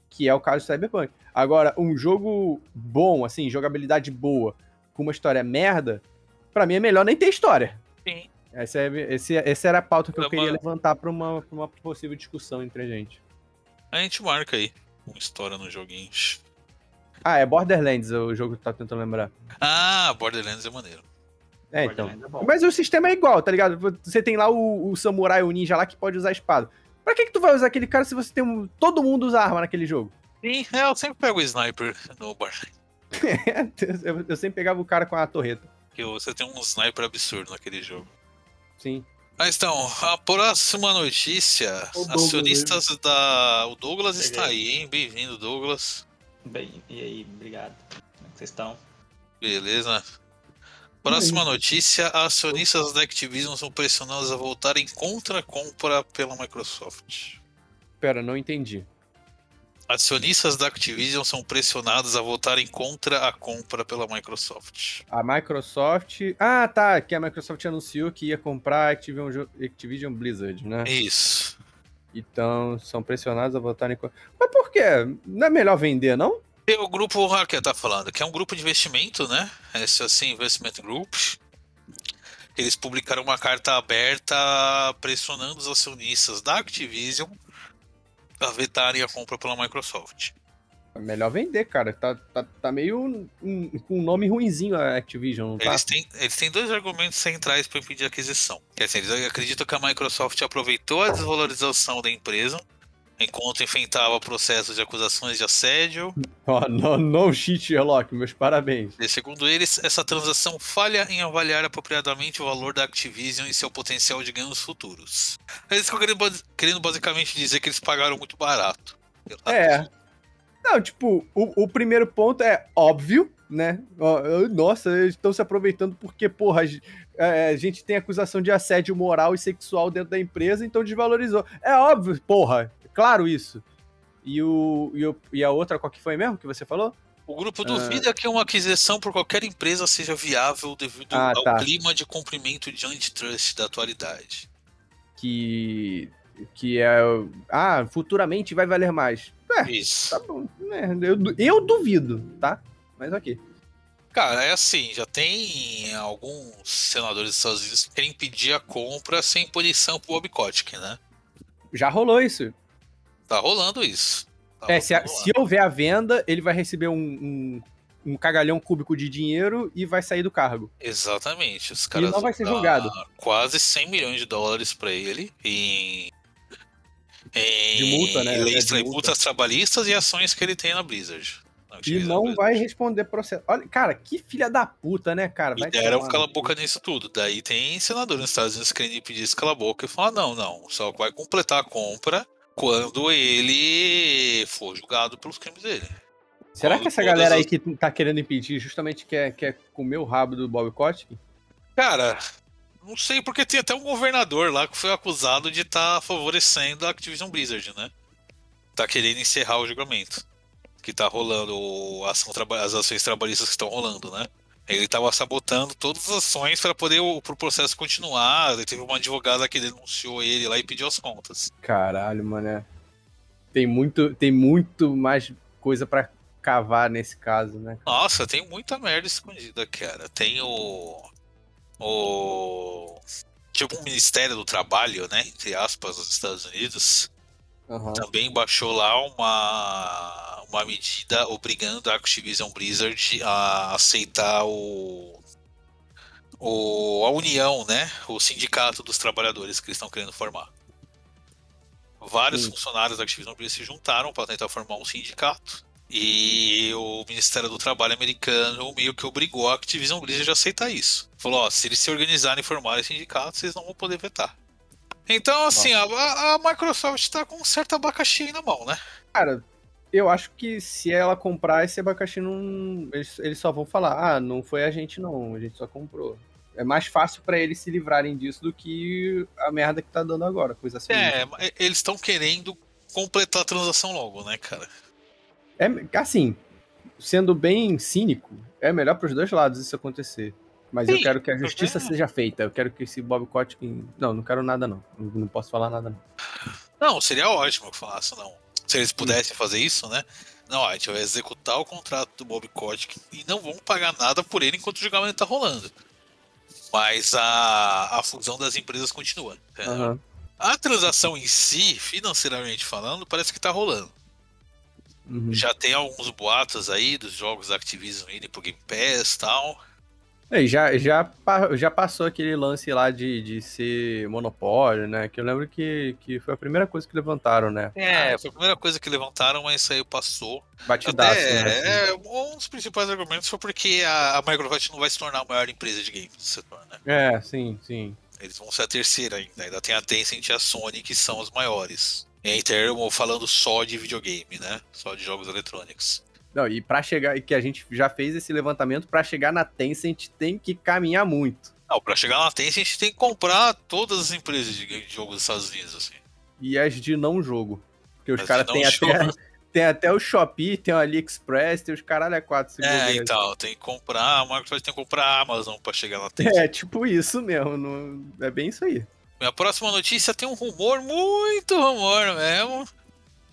Que é o caso do Cyberpunk. Agora, um jogo bom, assim, jogabilidade boa, com uma história merda, pra mim é melhor nem ter história. Sim. Essa, é, esse, essa era a pauta que eu Tá queria bom. levantar pra uma, pra uma possível discussão entre a gente. A gente marca aí uma história no joguinho. Ah, é Borderlands o jogo que tu tá tentando lembrar. Ah, Borderlands é maneiro. É, então. É. Mas o sistema é igual, tá ligado? Você tem lá o, o samurai, o ninja lá que pode usar espada. Pra que que tu vai usar aquele cara se você tem um... Todo mundo usa arma naquele jogo. Sim, é, eu sempre pego o sniper no Borderlands. eu, eu sempre pegava o cara com a torreta. Que você tem um sniper absurdo naquele jogo. Sim. Mas então, a próxima notícia. O Douglas acionistas da. O Douglas Cheguei. está aí, hein? Bem-vindo, Douglas. Bem, e aí, obrigado. Como é que vocês estão? Beleza. Próxima notícia: acionistas da Activision são pressionados a voltarem contra a compra pela Microsoft. Pera, não entendi. Acionistas da Activision são pressionados a votarem contra a compra pela Microsoft. A Microsoft... Ah, tá, que a Microsoft anunciou que ia comprar a Activision, Activision Blizzard, né? Isso. Então, são pressionados a votarem... co- Mas por quê? Não é melhor vender, não? E o grupo Hacker tá falando, que é um grupo de investimento, né? SOC Investment Group. Eles publicaram uma carta aberta pressionando os acionistas da Activision vetarem a compra pela Microsoft. É melhor vender, cara. Tá, tá, tá meio com um nome ruinzinho a Activision, não tá? Eles têm, eles têm dois argumentos centrais para impedir a aquisição. Que é assim, eles acreditam que a Microsoft aproveitou a desvalorização da empresa enquanto enfrentava processos de acusações de assédio. Ó, no, no shit, Sherlock, meus parabéns. E, segundo eles, essa transação falha em avaliar apropriadamente o valor da Activision e seu potencial de ganhos futuros. Eles estão querendo, querendo basicamente dizer que eles pagaram muito barato. É. Não, tipo, o, o primeiro ponto é óbvio, né? Nossa, eles estão se aproveitando porque, porra, a, ge- é, a gente tem acusação de assédio moral e sexual dentro da empresa, então desvalorizou. É óbvio, porra. Claro isso. E, o, e, o- e a outra, qual que foi mesmo que você falou? O grupo duvida que uma aquisição por qualquer empresa seja viável devido Ah, ao tá. clima de cumprimento de antitrust da atualidade. Que. Que é. Ah, futuramente vai valer mais. É, Isso. tá bom. né, eu, eu duvido, tá? Mas ok. Cara, é assim, já tem alguns senadores dos Estados Unidos que querem impedir a compra sem punição pro Bob Kotick, né? Já rolou isso. Tá rolando isso. Tá É, se, a- se houver a venda, ele vai receber um, um, um cagalhão cúbico de dinheiro e vai sair do cargo. Exatamente. Os caras não vai ser julgado. quase 100 milhões de dólares pra ele em De multa, né? leis- É, multas trabalhistas e ações que ele tem na Blizzard. Na E não vai responder processo. Olha, cara, que filha da puta, né, cara? Vai E deram tomar cala boca nisso tudo. Daí tem senador nos Estados Unidos querendo impedir esse cala boca e falar: não, não, só vai completar a compra quando ele for julgado pelos crimes dele. Será que Quando essa todas galera aí as- que tá querendo impedir justamente quer, quer comer o rabo do Bob Kotick? Cara, não sei porque tem até um governador lá que foi acusado de estar favorecendo a Activision Blizzard, né? Tá querendo encerrar o julgamento. Que tá rolando, ação as ações trabalhistas que estão rolando, né? Ele tava sabotando todas as ações para poder o pro processo continuar. Teve uma advogada que denunciou ele lá e pediu as contas. Caralho, mano. Tem muito, tem muito mais coisa pra cavar nesse caso, né? Nossa, tem muita merda escondida, cara. Tem o. O. Tipo um Ministério do Trabalho, né? Entre aspas, nos Estados Unidos. Aham. Também baixou lá uma, uma medida obrigando a Activision Blizzard a aceitar o, o a união, né? O sindicato dos trabalhadores que eles estão querendo formar. Vários Sim. funcionários da Activision Blizzard se juntaram para tentar formar um sindicato. E o Ministério do Trabalho americano meio que obrigou a Activision Blizzard a aceitar isso. Falou, ó, se eles se organizarem e formarem sindicatos, vocês não vão poder vetar. Então, assim, a, a Microsoft tá com um certo abacaxi aí na mão, né? Cara, eu acho que se ela comprar esse abacaxi, não. Eles, eles só vão falar, ah, não foi a gente não, a gente só comprou. É mais fácil pra eles se livrarem disso do que a merda que tá dando agora, coisa assim. É, eles estão querendo completar a transação logo, né, cara? É, assim, sendo bem cínico, é melhor pros dois lados isso acontecer. Mas eu Sim, quero que a justiça porque- seja feita. Eu quero que esse Bob Kotick. Não, não quero nada, não. Não não posso falar nada, não. Não, seria ótimo que falasse, não. Se eles pudessem fazer isso, né? Não, a gente vai executar o contrato do Bob Kotick e não vão pagar nada por ele enquanto o julgamento tá rolando. Mas a, a fusão das empresas continua. Aham. A transação em si, financeiramente falando, parece que tá rolando. Uhum. Já tem alguns boatos aí dos jogos da Activision indo pro Game Pass e tal. É, já, já, já passou aquele lance lá de, de ser monopólio, né? Que eu lembro que, que foi a primeira coisa que levantaram, né? É, foi a primeira coisa que levantaram, mas isso aí passou. Batidaço, Até, né? assim. é, um dos principais argumentos foi porque a, a Microsoft não vai se tornar a maior empresa de games do setor, né? É, sim, sim. Eles vão ser a terceira ainda. Ainda tem a Tencent e a Sony, que são os maiores. Em termo, falando só de videogame, né? Só de jogos eletrônicos. Não, e pra chegar, e que a gente já fez esse levantamento, pra chegar na Tencent tem que caminhar muito. Não, pra chegar na Tencent tem que comprar todas as empresas de, de jogos dos Estados Unidos, assim. E as de não jogo. Porque os As caras têm até, tem até o Shopee, tem o AliExpress, tem os caralho é quatro É, então, tem que comprar, a Microsoft tem que comprar a Amazon pra chegar na Tencent. É, tipo isso mesmo. não- é bem isso aí. Minha próxima notícia tem um rumor, muito rumor mesmo.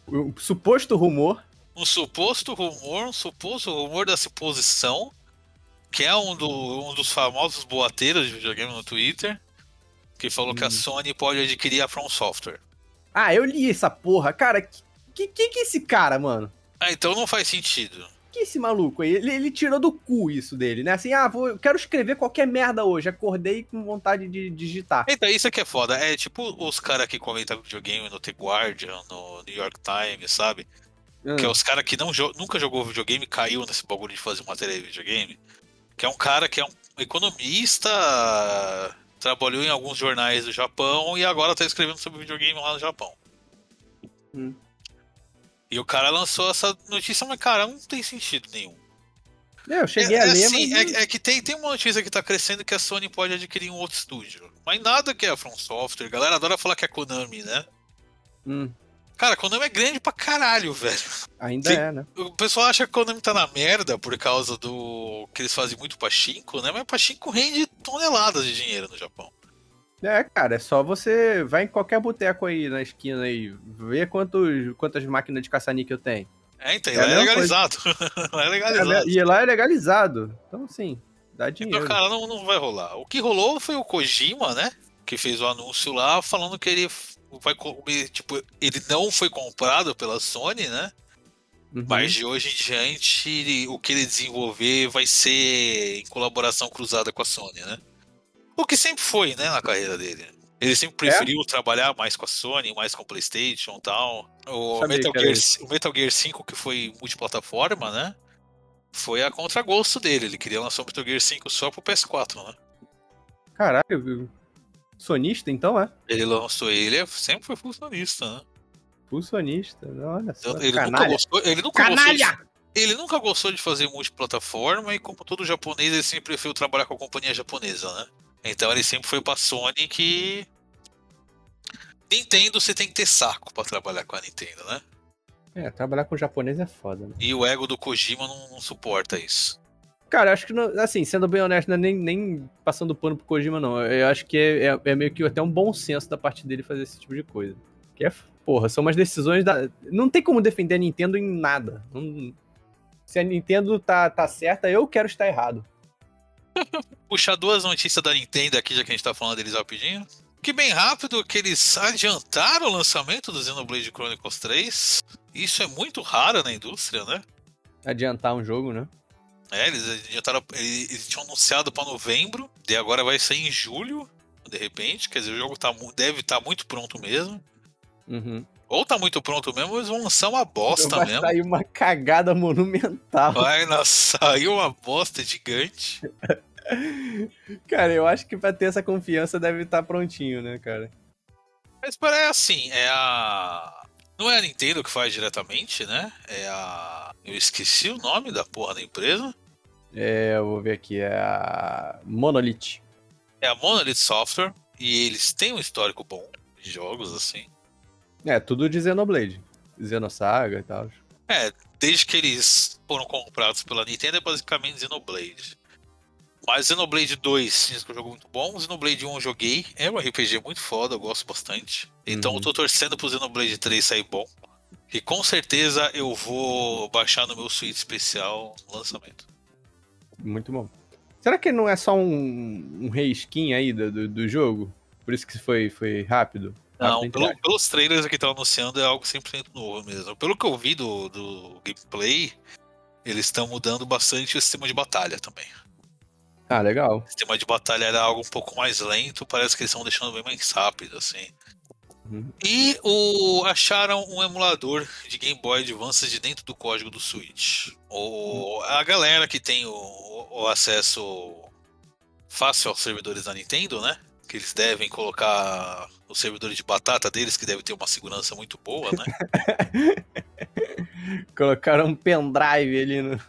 O suposto rumor. Um suposto rumor, um suposto rumor da suposição, que é um, do- um dos famosos boateiros de videogame no Twitter, que falou que a Hum. Sony pode adquirir a From Software. Ah, eu li essa porra. Cara, que que, que é esse cara, mano? Ah, então não faz sentido. Que esse maluco aí? Ele, ele tirou do cu isso dele, né? Assim, ah, vou, eu quero escrever qualquer merda hoje. Acordei com vontade de digitar. Então, isso aqui é foda. É tipo os caras que comentam videogame no The Guardian, no New York Times, sabe? Que é Ah, os caras que não jo- nunca jogou videogame caiu nesse bagulho de fazer matéria de videogame. Que é um cara que é um economista, trabalhou em alguns jornais do Japão e agora tá escrevendo sobre videogame lá no Japão. Hum. E o cara lançou essa notícia, mas cara, não tem sentido nenhum. eu cheguei é, a ler, assim, mas... é, é que tem, tem uma notícia que tá crescendo que a Sony pode adquirir um outro estúdio. Mas nada que é a From Software. A galera adora falar que é Konami, né? Hum, Cara, a Konami é grande pra caralho, velho. ainda é, né? O pessoal acha que Konami tá na merda por causa do que eles fazem muito pachinko, né? Mas pachinko rende toneladas de dinheiro no Japão. É, cara, é só você vai em qualquer boteco aí na esquina aí, vê quantos, quantas máquinas de caça-níquel tem. É, então, É lá é legalizado. Lá é legalizado. E lá é legalizado. Então, sim, dá Então, dinheiro. cara, não, não vai rolar. O que rolou foi o Kojima, né? Que fez o anúncio lá falando que ele vai. Tipo, ele não foi comprado pela Sony, né? Uhum. Mas de hoje em diante, o que ele desenvolver vai ser em colaboração cruzada com a Sony, né? O que sempre foi, né, na carreira dele. Ele sempre preferiu trabalhar mais com a Sony, mais com a PlayStation e tal. O Sabia Metal, Gear, o Metal Gear 5, que foi multiplataforma, né? Foi a contragosto dele. Ele queria lançar o Metal Gear 5 só pro PS4, né? Caralho, viu? Sonista então, é? Ele lançou ele, é- sempre foi funcionista, né? Full sonista, olha só. Ele nunca Canalha. gostou. Ele nunca gostou de- Canalha! Ele nunca gostou de fazer multiplataforma e, como todo japonês, ele sempre preferiu trabalhar com a companhia japonesa, né? Então ele sempre foi pra Sony que. Nintendo você tem que ter saco pra trabalhar com a Nintendo, né? É, trabalhar com japonês é foda, né? E o ego do Kojima não, não suporta isso. Cara, eu acho que, não, assim, sendo bem honesto, não é nem, nem passando pano pro Kojima, não. Eu acho que é, é- é meio que até um bom senso da parte dele fazer esse tipo de coisa. Que é, porra, são umas decisões da. Não tem como defender a Nintendo em nada. Não- se a Nintendo tá, tá certa, eu quero estar errado. Puxar duas notícias da Nintendo aqui, já que a gente tá falando deles rapidinho. Que bem rápido que eles adiantaram o lançamento do Xenoblade Chronicles 3. Isso é muito raro na indústria, né? Adiantar um jogo, né? É, eles adiantaram. Eles, eles tinham anunciado pra novembro, e agora vai sair em julho, de repente. Quer dizer, o jogo tá, deve estar muito pronto mesmo. Uhum. Ou tá muito pronto mesmo, eles vão lançar uma bosta Vai mesmo. sair uma cagada monumental. Vai sair uma bosta gigante. Cara, eu acho que pra ter essa confiança deve estar prontinho, né, cara? Mas parece assim, é a. Não é a Nintendo que faz diretamente, né? É a. Eu esqueci o nome da porra da empresa. É, eu vou ver aqui, é a Monolith. É a Monolith Software. E eles têm um histórico bom de jogos, assim. É, tudo de Xenoblade. Xenosaga e tal. É, desde que eles foram comprados pela Nintendo, é basicamente Xenoblade. Mas Xenoblade 2 diz que é um jogo muito bom. Xenoblade 1 eu joguei. É um RPG muito foda, eu gosto bastante. Então Uhum. eu tô torcendo pro Xenoblade 3 sair bom. E com certeza eu vou baixar no meu Switch especial lançamento. Muito bom. Será que não é só um, um reskin aí do, do, do jogo? Por isso que foi, foi rápido? Não, Rápido, pelo- pelos trailers que estão anunciando é algo 100% novo mesmo. Pelo que eu vi do, do gameplay, eles estão mudando bastante o sistema de batalha também. Ah, legal. O sistema de batalha era algo um pouco mais lento, parece que eles estão deixando bem mais rápido, assim. Uhum. E o, acharam um emulador de Game Boy Advance de dentro do código do Switch. O, a galera que tem o, o acesso fácil aos servidores da Nintendo, né? Que eles devem colocar os servidores de batata deles, que deve ter uma segurança muito boa, né? Colocaram um pendrive ali no.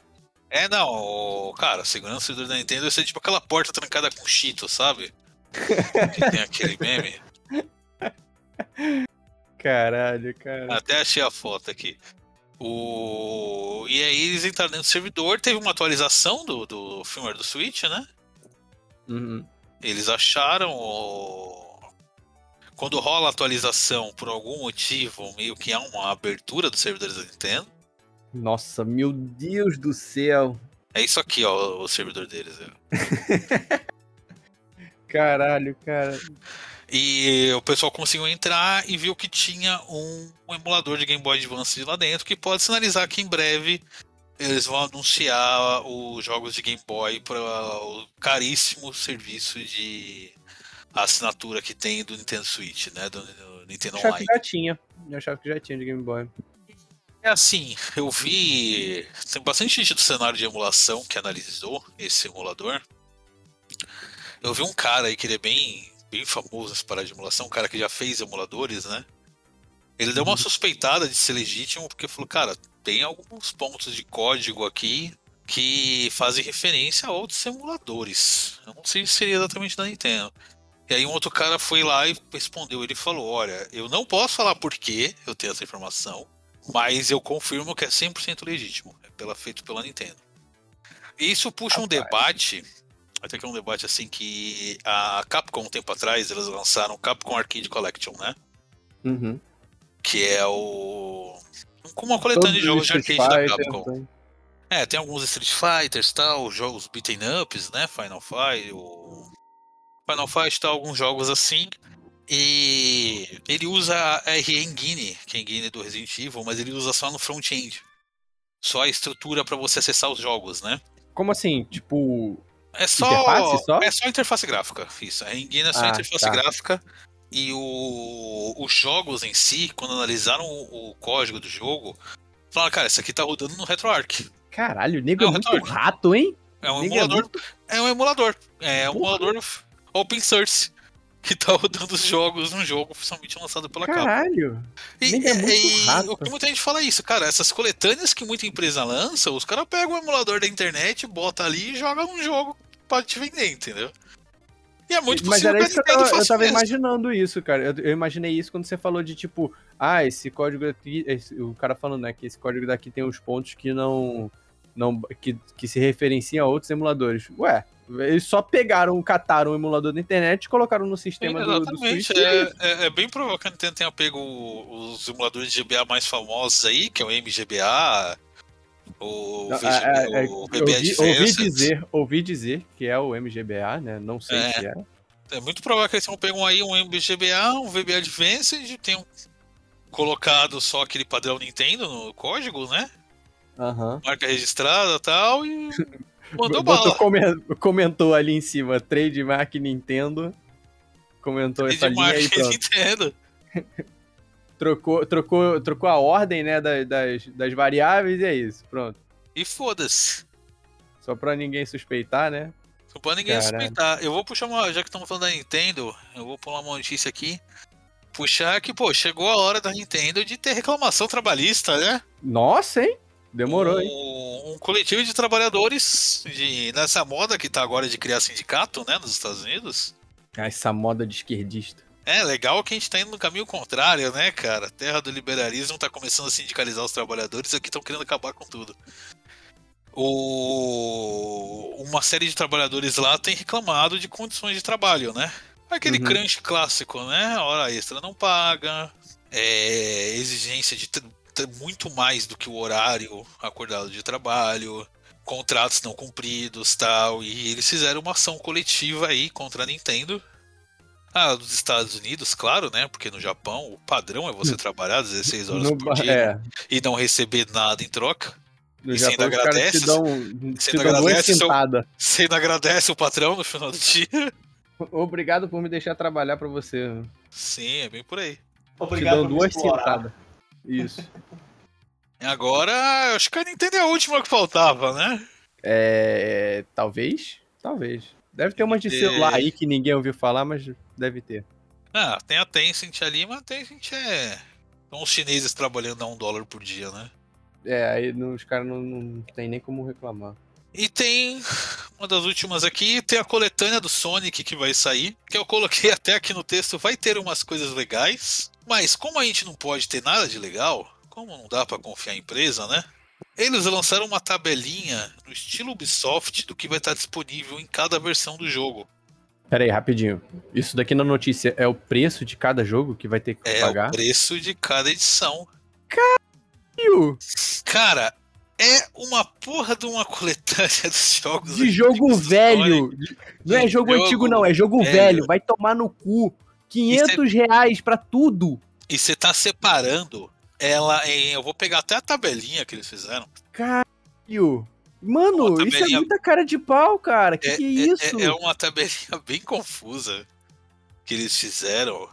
É, não, cara, a segurança do servidor da Nintendo ser tipo aquela porta trancada com cheetos, sabe? que tem aquele meme. Caralho, cara. Até achei a foto aqui. O... E aí eles entraram dentro do servidor, teve uma atualização do, do firmware do Switch, né? Uhum. Eles acharam o... Quando rola a atualização, por algum motivo, meio que há uma abertura dos servidores da Nintendo. Nossa, meu Deus do céu. É isso aqui, ó, o servidor deles. ó. Caralho, cara. E o pessoal conseguiu entrar e viu que tinha um, um emulador de Game Boy Advance lá dentro que pode sinalizar que em breve eles vão anunciar os jogos de Game Boy para o caríssimo serviço de assinatura que tem do Nintendo Switch, né? Do, do Nintendo Eu achava Online. que já tinha. Eu achava que já tinha de Game Boy. É assim, eu vi. Tem bastante gente do cenário de emulação que analisou esse emulador. Eu vi um cara aí que ele é bem, bem famoso nessa parada de emulação, um cara que já fez emuladores, né? Ele deu uma suspeitada de ser legítimo, porque falou, cara, tem alguns pontos de código aqui que fazem referência a outros emuladores. Eu não sei se seria exatamente da Nintendo. E aí um outro cara foi lá e respondeu, ele falou, olha, eu não posso falar por que eu tenho essa informação, mas eu confirmo que é 100% legítimo, é pela, feito pela Nintendo. Isso puxa um debate, até que é um debate assim que a Capcom, um tempo atrás, eles lançaram o Capcom Arcade Collection, né? Uhum. Que é o... uma coletânea de jogos de Street arcade da Fighter, Capcom. então. É, tem alguns Street Fighters, tal, os jogos beaten ups, né? Final Fight, o Final Fight, tal, alguns jogos assim. E ele usa a RE Engine, que é a Engine do Resident Evil, mas ele usa só no front-end. Só a estrutura para você acessar os jogos, né? Como assim? Tipo. É só, Interface só? é só interface gráfica, isso. A Engine é só Ah, interface tá. gráfica. e o, os jogos em si, quando analisaram o, o código do jogo, falaram, cara, isso aqui tá rodando no RetroArch. Caralho, o nego É é muito rato, hein? É um é emulador. muito- É um emulador. É um Porra. emulador open source. Que tá rodando os jogos num jogo oficialmente lançado pela Capcom. Caralho. E, nego é muito e- rato. o que muita gente fala é isso, cara. Essas coletâneas que muita empresa lança, os caras pegam o emulador da internet, bota ali e joga um jogo pra te vender, entendeu? E é muito Mas possível era que a isso que eu tava, eu tava imaginando isso, cara. Eu, eu imaginei isso quando você falou de tipo, ah, esse código aqui. esse- o cara falando, né, que esse código daqui tem uns pontos que não. Não que, que se referenciam a outros emuladores. Ué, eles só pegaram, cataram o emulador da internet e colocaram no sistema Sim, do, do exatamente. Switch. e é. É, é- é bem provável que a Nintendo tenha pego os emuladores de GBA mais famosos aí, que é o MGBA, o, Não, VG, é, é, o VBA ouvi, ouvi dizer, ouvi dizer que é o MGBA, né? Não sei É. se é. É muito provável que eles tenham pego aí um MGBA, um VBA Advanced, tenham colocado só aquele padrão Nintendo no código, né? Aham. Marca registrada e tal, e mandou bala. come- comentou ali em cima, trademark Nintendo. Comentou E essa linha aí. Nintendo. Trocou, trocou, trocou a ordem, né, da- das, das variáveis e é isso, pronto. E foda-se. Só pra ninguém suspeitar, né? Não pode ninguém Caralho. suspeitar. Eu vou puxar uma. Já que estamos falando da Nintendo, eu vou pular uma notícia aqui. Puxar que, pô, chegou a hora da Nintendo de ter reclamação trabalhista, né? Nossa, hein? Demorou, hein? um, um coletivo de trabalhadores de, nessa moda que tá agora de criar sindicato, né, nos Estados Unidos. Ah, Essa moda de esquerdista. É legal que a gente tá indo no caminho contrário, né, cara? A terra do liberalismo tá começando a sindicalizar os trabalhadores e aqui estão querendo acabar com tudo. O... Uma série de trabalhadores lá tem reclamado de condições de trabalho, né? Aquele Uhum. crunch clássico, né? Hora extra não paga, é... exigência de muito mais do que o horário acordado de trabalho, contratos não cumpridos tal. E eles fizeram uma ação coletiva aí contra a Nintendo. Ah, dos Estados Unidos, claro, né? Porque no Japão o padrão é você trabalhar 16 horas No por dia é, e não receber nada em troca. no E você Japão ainda agradece? te dão, Você te ainda dão duas agradece seu- agradece o patrão no final do dia? Obrigado por me deixar trabalhar pra você. Sim, é bem por aí. te Obrigado dão me duas explorar. Isso. E agora, eu acho que a Nintendo é a última que faltava, né? É. Talvez? Talvez. Deve ter umas de É. celular aí que ninguém ouviu falar, mas deve ter. Ah, tem a Tencent ali, mas a Tencent é. São os chineses trabalhando a um dólar por dia, né? É, aí não- os caras não, não tem nem como reclamar. E tem uma das últimas aqui, tem a coletânea do Sonic que vai sair, que eu coloquei até aqui no texto, vai ter umas coisas legais, mas como a gente não pode ter nada de legal, como não dá pra confiar em empresa, né? Eles lançaram uma tabelinha no estilo Ubisoft do que vai estar disponível em cada versão do jogo. Pera aí, rapidinho. Isso daqui na notícia é o preço de cada jogo que vai ter que É pagar? o preço de cada edição. Caralho! Cara, é uma porra de uma coletânea dos jogos. De jogo velho. Não é jogo, jogo antigo, não. É jogo velho. velho. Vai tomar no cu. 500 reais pra tudo. E você tá separando ela em. Eu vou pegar até a tabelinha que eles fizeram. Caralho. Mano, Uma isso é tabelinha- muita cara de pau, cara. Que É, que é é- isso? É, é uma tabelinha bem confusa que eles fizeram.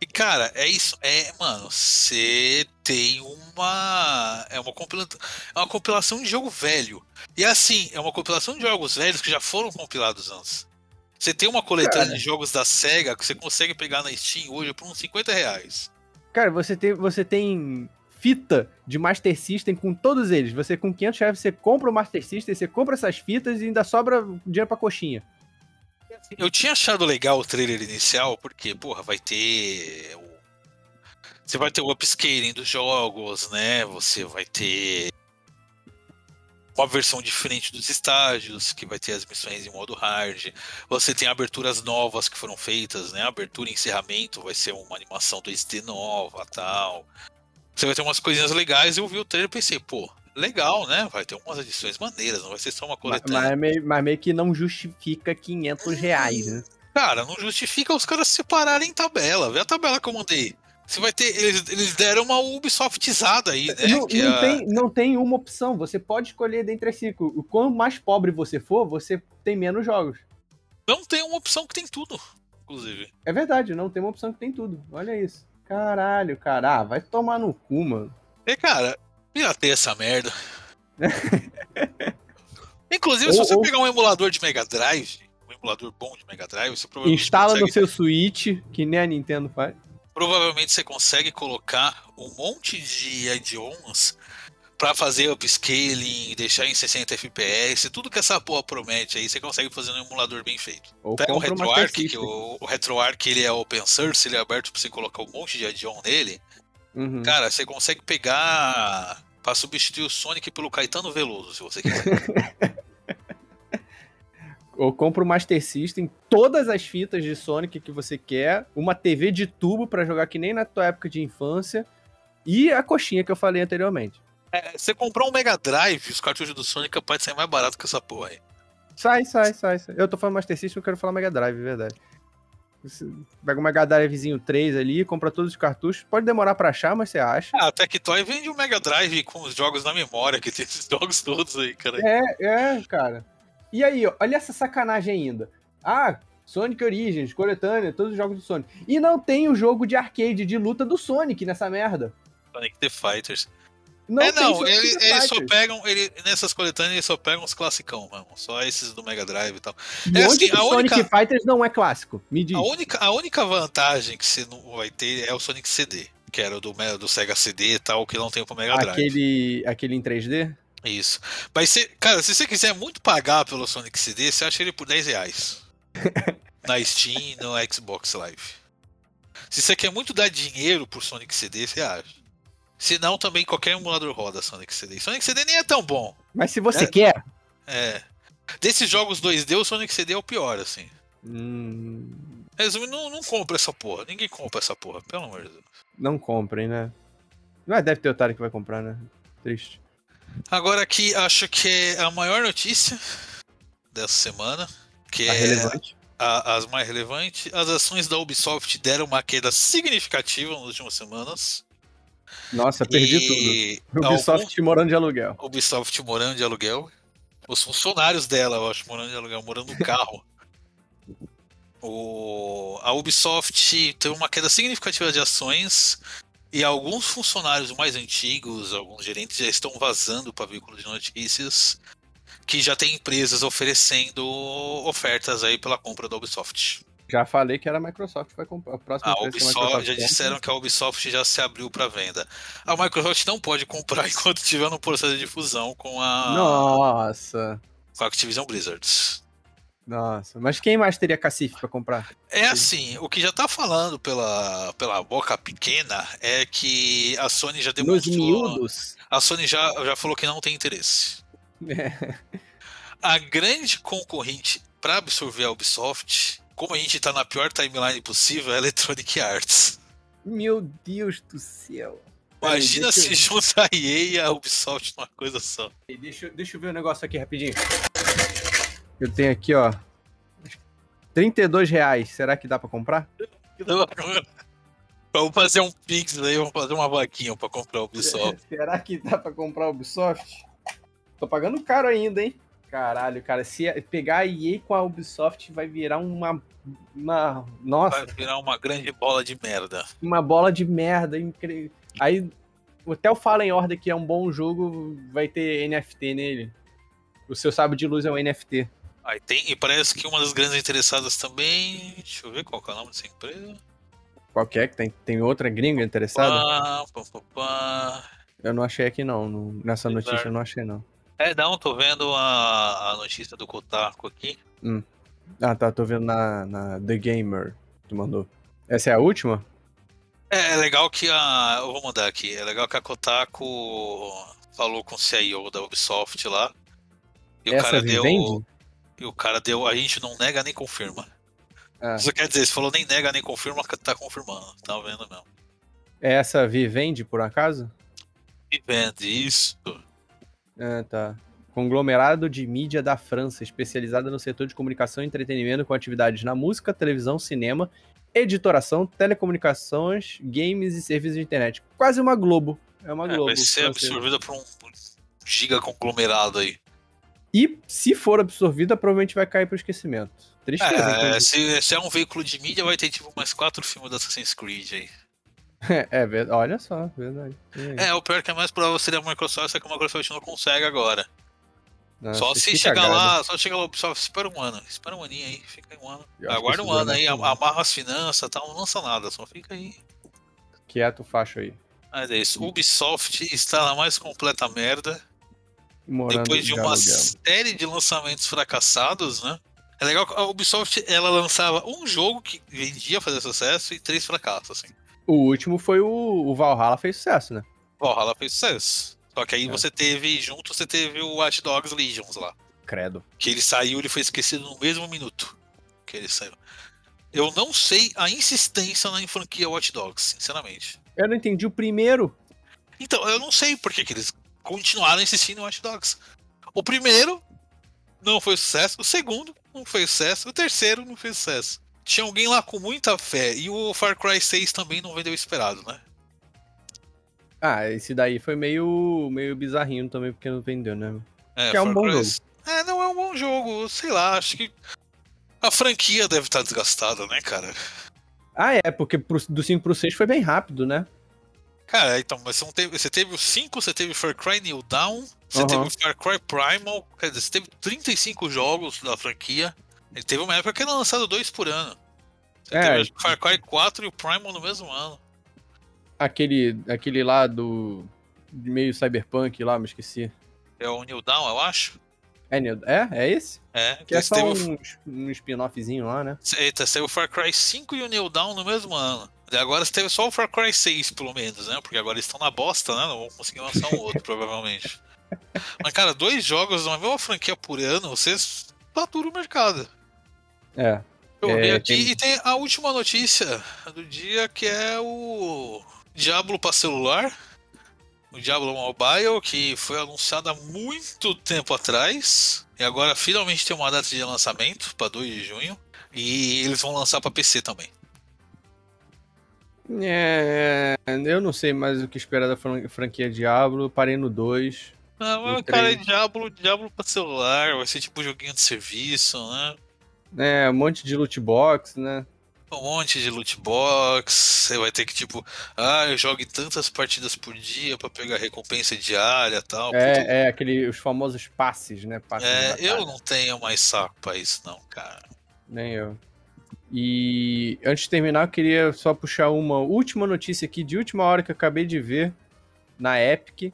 E, cara, é isso. É, mano, você tem uma. É uma, compila... é uma compilação de jogo velho. E assim, é uma compilação de jogos velhos que já foram compilados antes. Você tem uma coletânea Cara. de jogos da SEGA que você consegue pegar na Steam hoje por uns 50 reais. Cara, você tem, você tem fita de Master System com todos eles. Você com 500 reais você compra o Master System, você compra essas fitas e ainda sobra dinheiro pra coxinha. Eu tinha achado legal o trailer inicial, porque, porra, vai ter. Você vai ter o upscaling dos jogos, né? Você vai ter uma versão diferente dos estágios, que vai ter as missões em modo hard. Você tem aberturas novas que foram feitas, né? Abertura e encerramento vai ser uma animação 2D nova tal. Você vai ter umas coisinhas legais. Eu vi o trailer e pensei, pô, legal, né? Vai ter umas edições maneiras, não vai ser só uma Mas, coletânea. mas é meio, mas meio que não justifica 500 reais, né? Cara, não justifica os caras separarem tabela. Vê a tabela que eu mandei. Você vai ter. Eles, eles deram uma Ubisoftizada aí, né? não, não a- tem, não tem uma opção. Você pode escolher dentre as cinco. O quanto mais pobre você for, você tem menos jogos. não tem uma opção que tem tudo. inclusive. É verdade, não tem uma opção que tem tudo. Olha isso. Caralho, cara. Ah, vai tomar no cu, mano. E, cara, pirateia essa merda. Inclusive, Ou- se você ou- pegar um emulador de Mega Drive, um emulador bom de Mega Drive, você provavelmente Instala consegue, no seu Switch, que nem a Nintendo faz. Provavelmente você consegue colocar um monte de add-ons pra fazer upscaling, deixar em 60 FPS, tudo que essa porra promete aí, você consegue fazer num emulador bem feito. Ou Pega o RetroArch, que o, o RetroArch ele é open source, ele é aberto pra você colocar um monte de add-on nele. Uhum. Cara, você consegue pegar pra substituir o Sonic pelo Caetano Veloso, se você quiser. Ou compra o Master System, todas as fitas de Sonic que você quer, uma TV de tubo pra jogar que nem na tua época de infância, e a coxinha que eu falei anteriormente. É, você comprar um Mega Drive, os cartuchos do Sonic pode ser mais barato que essa porra aí. Sai, sai, sai. sai. Eu tô falando Master System, eu quero falar Mega Drive, é verdade. Você pega um Mega Drivezinho 3 ali, compra todos os cartuchos. Pode demorar pra achar, mas você acha. Ah, a Tectoy vende um Mega Drive com os jogos na memória, que tem esses jogos todos aí, cara. É, é, cara. E aí, ó, olha essa sacanagem ainda. Ah, Sonic Origins, coletânea, todos os jogos do Sonic. E não tem o jogo de arcade de luta do Sonic nessa merda. Sonic The Fighters. Não é, tem não, ele- eles só pegam, ele, nessas coletâneas eles só pegam os classicão, mano. Só esses do Mega Drive e tal. E É onde assim, que a Sonic única- Fighters não é clássico? Me diz. A única, a única vantagem que você não vai ter é o Sonic CD, que era o do, do Sega CD e tal, que não tem pro Mega Drive. Aquele, aquele em 3D? Isso. Mas, cara, se você quiser muito pagar pelo Sonic CD, você acha ele por 10 reais. Na Steam no Xbox Live. Se você quer muito dar dinheiro por Sonic CD, você acha. Se não, também qualquer emulador roda Sonic CD. Sonic CD nem é tão bom. Mas se você É. quer. É. Desses jogos 2D, o Sonic CD é o pior, assim. hum, Resumindo, não, não compra essa porra. Ninguém compra essa porra, pelo amor de Deus. não comprem, né? Mas deve ter otário que vai comprar, né? Triste. Agora aqui, acho que é a maior notícia dessa semana. Que Tá é relevante. a- as mais relevantes. As ações da Ubisoft deram uma queda significativa nas últimas semanas. Nossa, perdi e tudo. Ubisoft morando de aluguel. algum- Ubisoft morando de aluguel. Os funcionários dela, eu acho, morando de aluguel, morando no carro. O, a Ubisoft teve uma queda significativa de ações e alguns funcionários mais antigos, alguns gerentes já estão vazando para veículo de notícias que já tem empresas oferecendo ofertas aí pela compra da Ubisoft. Já falei que era a Microsoft que vai comprar. A próxima A que a Ubisoft Microsoft já disseram que a Ubisoft já se abriu para venda. A Microsoft não pode comprar enquanto estiver no processo de fusão com a, Nossa. com a Activision Blizzard. Nossa. Mas quem mais teria cacife pra comprar? É assim, o que já tá falando pela, pela boca pequena é que a Sony já Nos demonstrou. miúdos. A Sony já, já falou que não tem interesse. É. A grande concorrente para absorver a Ubisoft, como a gente tá na pior timeline possível, é a Electronic Arts. Meu Deus do céu. Peraí, Imagina deixa se junta a EA e a Ubisoft numa coisa só. eu- Deixa, eu- deixa eu ver o negócio aqui rapidinho. Eu tenho aqui, ó. 32 reais. Será que dá pra comprar? Vamos fazer um Pix aí, vamos fazer uma vaquinha pra comprar a Ubisoft. Será que dá pra comprar o Ubisoft? Tô pagando caro ainda, hein? Caralho, cara, se pegar a EA com a Ubisoft vai virar uma. uma nossa, Vai virar uma grande bola de merda. uma bola de merda incrível. Aí, até o Fallen Order, que é um bom jogo, vai ter NFT nele. O seu sábio de luz é um NFT. Aí tem, e parece que uma das grandes interessadas também. Deixa eu ver qual que é o nome dessa empresa. Qual que é? Que tem, tem outra gringa interessada? Pá, pá, pá. Eu não achei aqui não. no- nessa notícia eu não achei não. É, não, tô vendo a, a notícia do Kotaku aqui. Ah, tá. Tô vendo na, na The Gamer. Tu mandou. Essa é a última? É, é legal que a. Eu vou mandar aqui. É legal que a Kotaku falou com o CIO da Ubisoft lá. E o Essa cara deu. E o cara deu. A gente não nega nem confirma. Ah, Isso quer dizer, se falou nem nega nem confirma, tá confirmando. Tá vendo mesmo. é essa Vivendi, por acaso? Vende isso. Ah, tá. Conglomerado de mídia da França, especializada no setor de comunicação e entretenimento com atividades na música, televisão, cinema, editoração, telecomunicações, games e serviços de internet. Quase uma Globo. É uma É, Globo. vai ser absorvida por um giga conglomerado aí. E se for absorvida, provavelmente vai cair pro esquecimento. Tristeza, É, se, se é um veículo de mídia, vai ter tipo mais quatro filmes da Assassin's Creed aí. É, verdade. Olha só, verdade. É, o pior que é mais provável seria a Microsoft, é que a Microsoft não consegue agora. Nossa, só se chegar lá, só chegar lá, pessoal, espera um ano. Espera um aninho aí, fica aí um ano. Aguarda um ano vai aí, ano. amarra as finanças e tal, não lança nada, só fica aí. Quieto o facho aí. Mas é isso. Ubisoft está na mais completa merda. Depois de uma série de lançamentos fracassados, né? É legal que a Ubisoft ela lançava um jogo que vendia fazer sucesso e três fracassos, assim. O último foi o, o Valhalla, fez sucesso, né? Valhalla fez sucesso. Só que aí É. você teve, junto, você teve o Watch Dogs Legions lá. Credo. Que ele saiu, ele foi esquecido no mesmo minuto que ele saiu. Eu não sei a insistência na franquia Watch Dogs, sinceramente. Eu não entendi o primeiro. Então, eu não sei por que, que eles continuaram insistindo em Watch Dogs. O primeiro não foi sucesso, o segundo não foi sucesso, o terceiro não fez sucesso. Tinha alguém lá com muita fé, e o Far Cry 6 também não vendeu o esperado, né? Ah, esse daí foi meio, meio bizarrinho também, porque não vendeu, né? É, Que é um bom Cry- jogo. É, não é um bom jogo, sei lá, acho que a franquia deve estar desgastada, né, cara? Ah, é, porque pro, do 5 pro 6 foi bem rápido, né? Cara, então, mas você, teve, você teve o 5, você teve Far Cry New Dawn, você Aham. teve o Far Cry Primal, quer dizer, você teve 35 jogos da franquia. Ele teve uma época que era lançado dois por ano. Você É. teve o Far Cry 4 e o Primal no mesmo ano. Aquele, aquele lá do. de meio cyberpunk lá, me esqueci. É o New Dawn, eu acho. É, é? É esse? É, Que é só o- um, um spin-offzinho lá, né? Eita, saiu o Far Cry 5 e o New Dawn no mesmo ano. Agora você teve só o Far Cry 6, pelo menos, né? Porque agora eles estão na bosta, né? Não vão conseguir lançar um outro, provavelmente. Mas, cara, dois jogos uma mesma franquia por ano, você satura o mercado. É. Eu É, vi aqui tem- e tem a última notícia do dia que é o Diablo para celular. O Diablo Mobile, que foi anunciado há muito tempo atrás. E agora finalmente tem uma data de lançamento para 2 de junho. E eles vão lançar para PC também. É, eu não sei mais o que esperar da fran- franquia Diablo. Parei no 2. Não, O mas, cara, é. Diablo, Diablo para celular, vai ser tipo joguinho de serviço, né? É, um monte de loot box, né? Um monte de loot box, você vai ter que tipo, ah, eu jogue tantas partidas por dia para pegar recompensa diária e tal. É, é aquele, os famosos passes, né? Passes É, eu não tenho mais saco pra isso, não, cara. Nem eu. E antes de terminar, eu queria só puxar uma última notícia aqui de última hora que eu acabei de ver na Epic,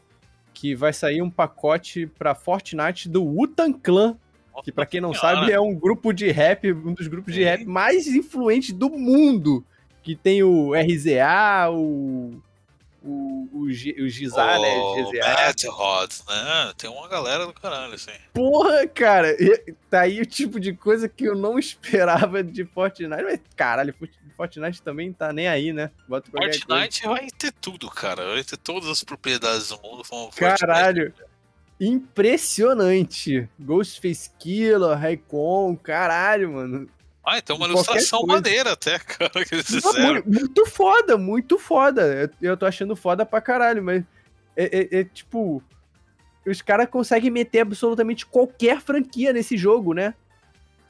que vai sair um pacote pra Fortnite do Wutan Clan, que pra quem não sabe é um grupo de rap, um dos grupos de rap mais influentes do mundo, que tem o RZA, o o, o, G- o Gizar, né? O GZA. Mad Rod, né? Tem uma galera do caralho, assim. Porra, cara, tá aí o tipo de coisa que eu não esperava de Fortnite. Mas, caralho, Fortnite também tá nem aí, né? Bota qualquer coisa. Fortnite vai ter tudo, cara. Vai ter todas as propriedades do mundo. Vão Fortnite. Caralho. Impressionante. Ghostface Killer, Raycon, caralho, mano. Ah, tem uma Qualquer ilustração coisa. maneira até, cara, que eles Não, fizeram. muito, foda, muito foda. Eu, eu tô achando foda pra caralho, mas é, é- é tipo. Os caras conseguem meter absolutamente qualquer franquia nesse jogo, né?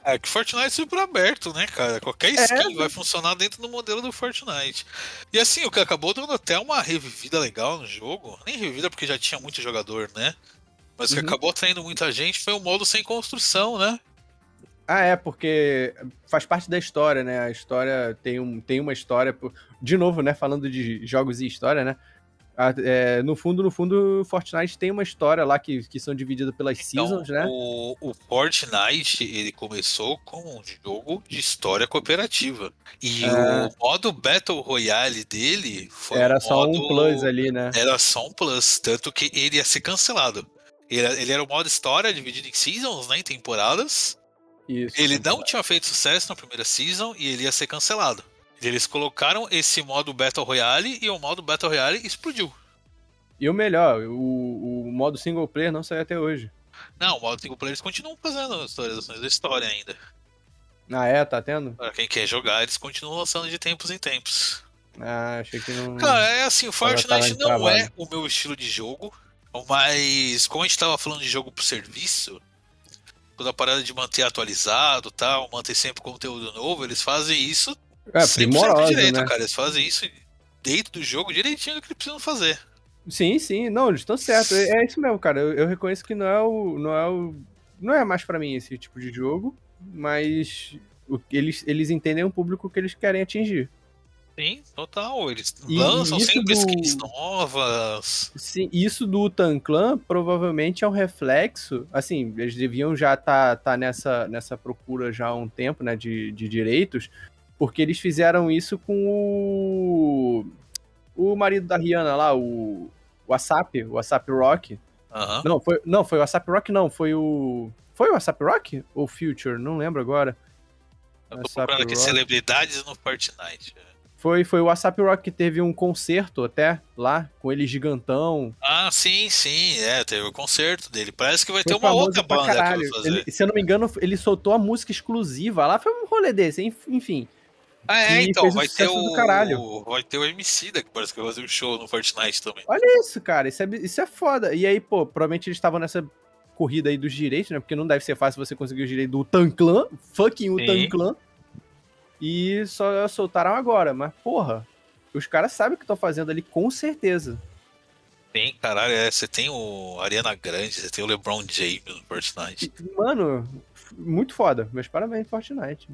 É que Fortnite é super aberto, né, cara? Qualquer É. skin vai funcionar dentro do modelo do Fortnite. E assim, o que acabou dando até uma revivida legal no jogo. Nem revivida porque já tinha muito jogador, né? Mas o que Uhum. acabou atraindo muita gente foi o modo sem construção, né? Ah, é, porque faz parte da história, né? A história tem, um, tem uma história. por- De novo, né? Falando de jogos e história, né? A- é, no fundo, no fundo, Fortnite tem uma história lá que, que são divididas pelas seasons, Então, né? o, o Fortnite, ele começou como um jogo de história cooperativa. E É. o modo Battle Royale dele foi Era um só modo... um plus ali, né? Era só um plus, tanto que ele ia ser cancelado. Ele, ele era o modo história dividido em seasons, né, em temporadas. Isso. Ele não tinha feito sucesso na primeira season e ele ia ser cancelado. Eles colocaram esse modo Battle Royale e o modo Battle Royale explodiu. E o melhor, o, o modo single player não saiu até hoje. Não, o modo single player eles continuam fazendo atualizações da história ainda. Ah, é? Tá tendo? Pra quem quer jogar, eles continuam lançando de tempos em tempos. Ah, achei que não. Cara, é assim, o Fortnite não é o meu estilo de jogo, mas como a gente tava falando de jogo pro serviço, toda a parada de manter atualizado tal, manter sempre conteúdo novo, eles fazem isso É, 100% primoroso, direito, né? cara. Eles fazem isso dentro do jogo direitinho do que eles precisam fazer. Sim, sim, não, eles estão certos. É, é isso mesmo, cara. Eu, eu reconheço que não é o. Não é o. Não é mais pra mim esse tipo de jogo, mas o, eles, eles entendem o público que eles querem atingir. Sim, total. Eles E lançam sempre do- skins novas. Sim, isso do Tan Clan provavelmente é um reflexo. Assim, eles deviam já estar tá, nessa, nessa procura já há um tempo, né, de, de direitos, porque eles fizeram isso com o. O marido da Rihanna lá, o. O Asap, o Asap Rock. Aham. Não, foi, não, foi o Asap Rock, não, foi o. Foi o Asap Rock? Ou Future? Não lembro agora. Eu tô Asap procurando aqui Rock. celebridades no Fortnite. Foi, foi o Asap Rock que teve um concerto até lá, com ele gigantão. Ah, sim, sim, é, teve o concerto dele. Parece que vai ter Foi uma famoso outra banda que caralho. Ele- se eu não me engano, ele soltou a música exclusiva lá, foi um rolê desse, enf- enfim. Ah, é, então, um vai ter o. Vai ter o MC da que parece que vai fazer um show no Fortnite também. Olha isso, cara, isso é, isso é foda. E aí, pô, provavelmente eles estavam nessa corrida aí dos direitos, né? Porque não deve ser fácil você conseguir os direitos do Tanclan, fucking o. Tanclan. E só soltaram agora, mas porra, os caras sabem o que estão fazendo ali com certeza. Tem, caralho, é, você tem o Ariana Grande, você tem o LeBron James no Fortnite. Mano, muito foda. Meus parabéns, Fortnite.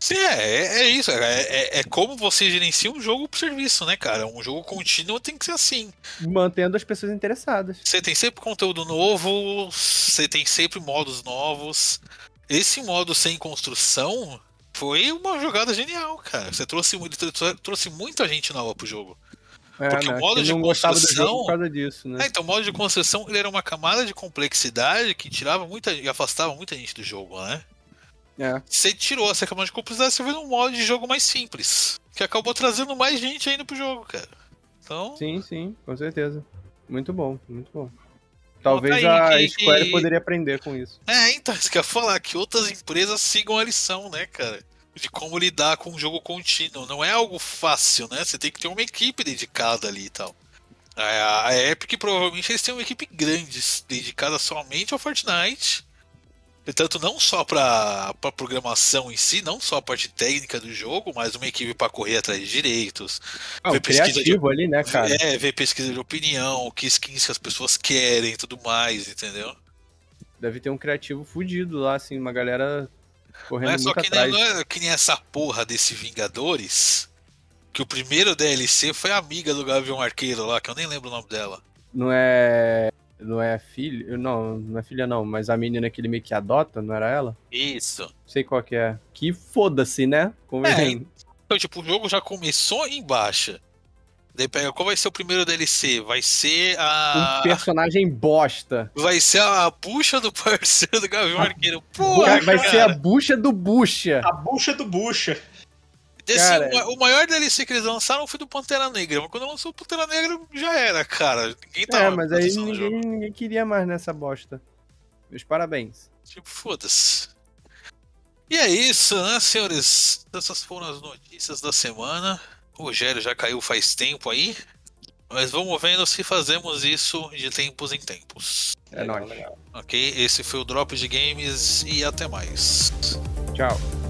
Sim, é, é, é isso. É, é, é como você gerencia um jogo pro serviço, né, cara? Um jogo contínuo tem que ser assim. Mantendo as pessoas interessadas. Você tem sempre conteúdo novo, você tem sempre modos novos. Esse modo sem construção foi uma jogada genial, cara. Você trouxe, trouxe muita gente nova pro jogo. É, Porque o né, modo que de construção- disso, né? É, então o modo de construção ele era uma camada de complexidade que tirava muita e afastava muita gente do jogo, né? É. Você tirou essa camada de complexidade, você veio num modo de jogo mais simples. Que acabou trazendo mais gente ainda pro jogo, cara. Então, Sim, sim, com certeza. Muito bom, muito bom. Talvez aí a que- Square que- poderia aprender com isso. é, então, isso que eu ia falar, que outras empresas sigam a lição, né, cara? De como lidar com um jogo contínuo. Não é algo fácil, né? Você tem que ter uma equipe dedicada ali e tal. A, a Epic, provavelmente, eles têm uma equipe grande, dedicada somente ao Fortnite. Portanto, não só para a programação em si, não só a parte técnica do jogo, mas uma equipe para correr atrás de direitos. Ah, Ver pesquisa de- criativo ali, né, cara? É, ver pesquisa de opinião, que skins que as pessoas querem e tudo mais, entendeu? Deve ter um criativo fudido lá, assim, uma galera correndo Não é só que nem, não é que nem essa porra desse Vingadores, que o primeiro DLC foi a amiga do Gavião Arqueiro lá, que eu nem lembro o nome dela. Não é. Não é filha. Não, não é filha, não. Mas a menina que ele meio que adota, não era ela? Isso. Não sei qual que é. Que foda-se, né? Convenhamos. Então, tipo, o jogo já começou em baixa. Daí pega, qual vai ser o primeiro DLC? Vai ser a. Um personagem bosta. Vai ser a bucha do parceiro do Gavião Arqueiro. Porra, Vai, vai cara. ser a bucha do bucha. A bucha do bucha. Cara. o ma- o maior DLC que eles lançaram foi do Pantera Negra, mas quando lançou o Pantera Negra já era, cara. Ninguém tava É, mas aí ninguém, ninguém queria mais nessa bosta. Meus parabéns. Tipo, foda-se. E é isso, né, senhores? Essas foram as notícias da semana. O Rogério já caiu faz tempo aí. Mas vamos vendo se fazemos isso de tempos em tempos. É nóis. Ok? Esse foi o Drop de Games e até mais. Tchau.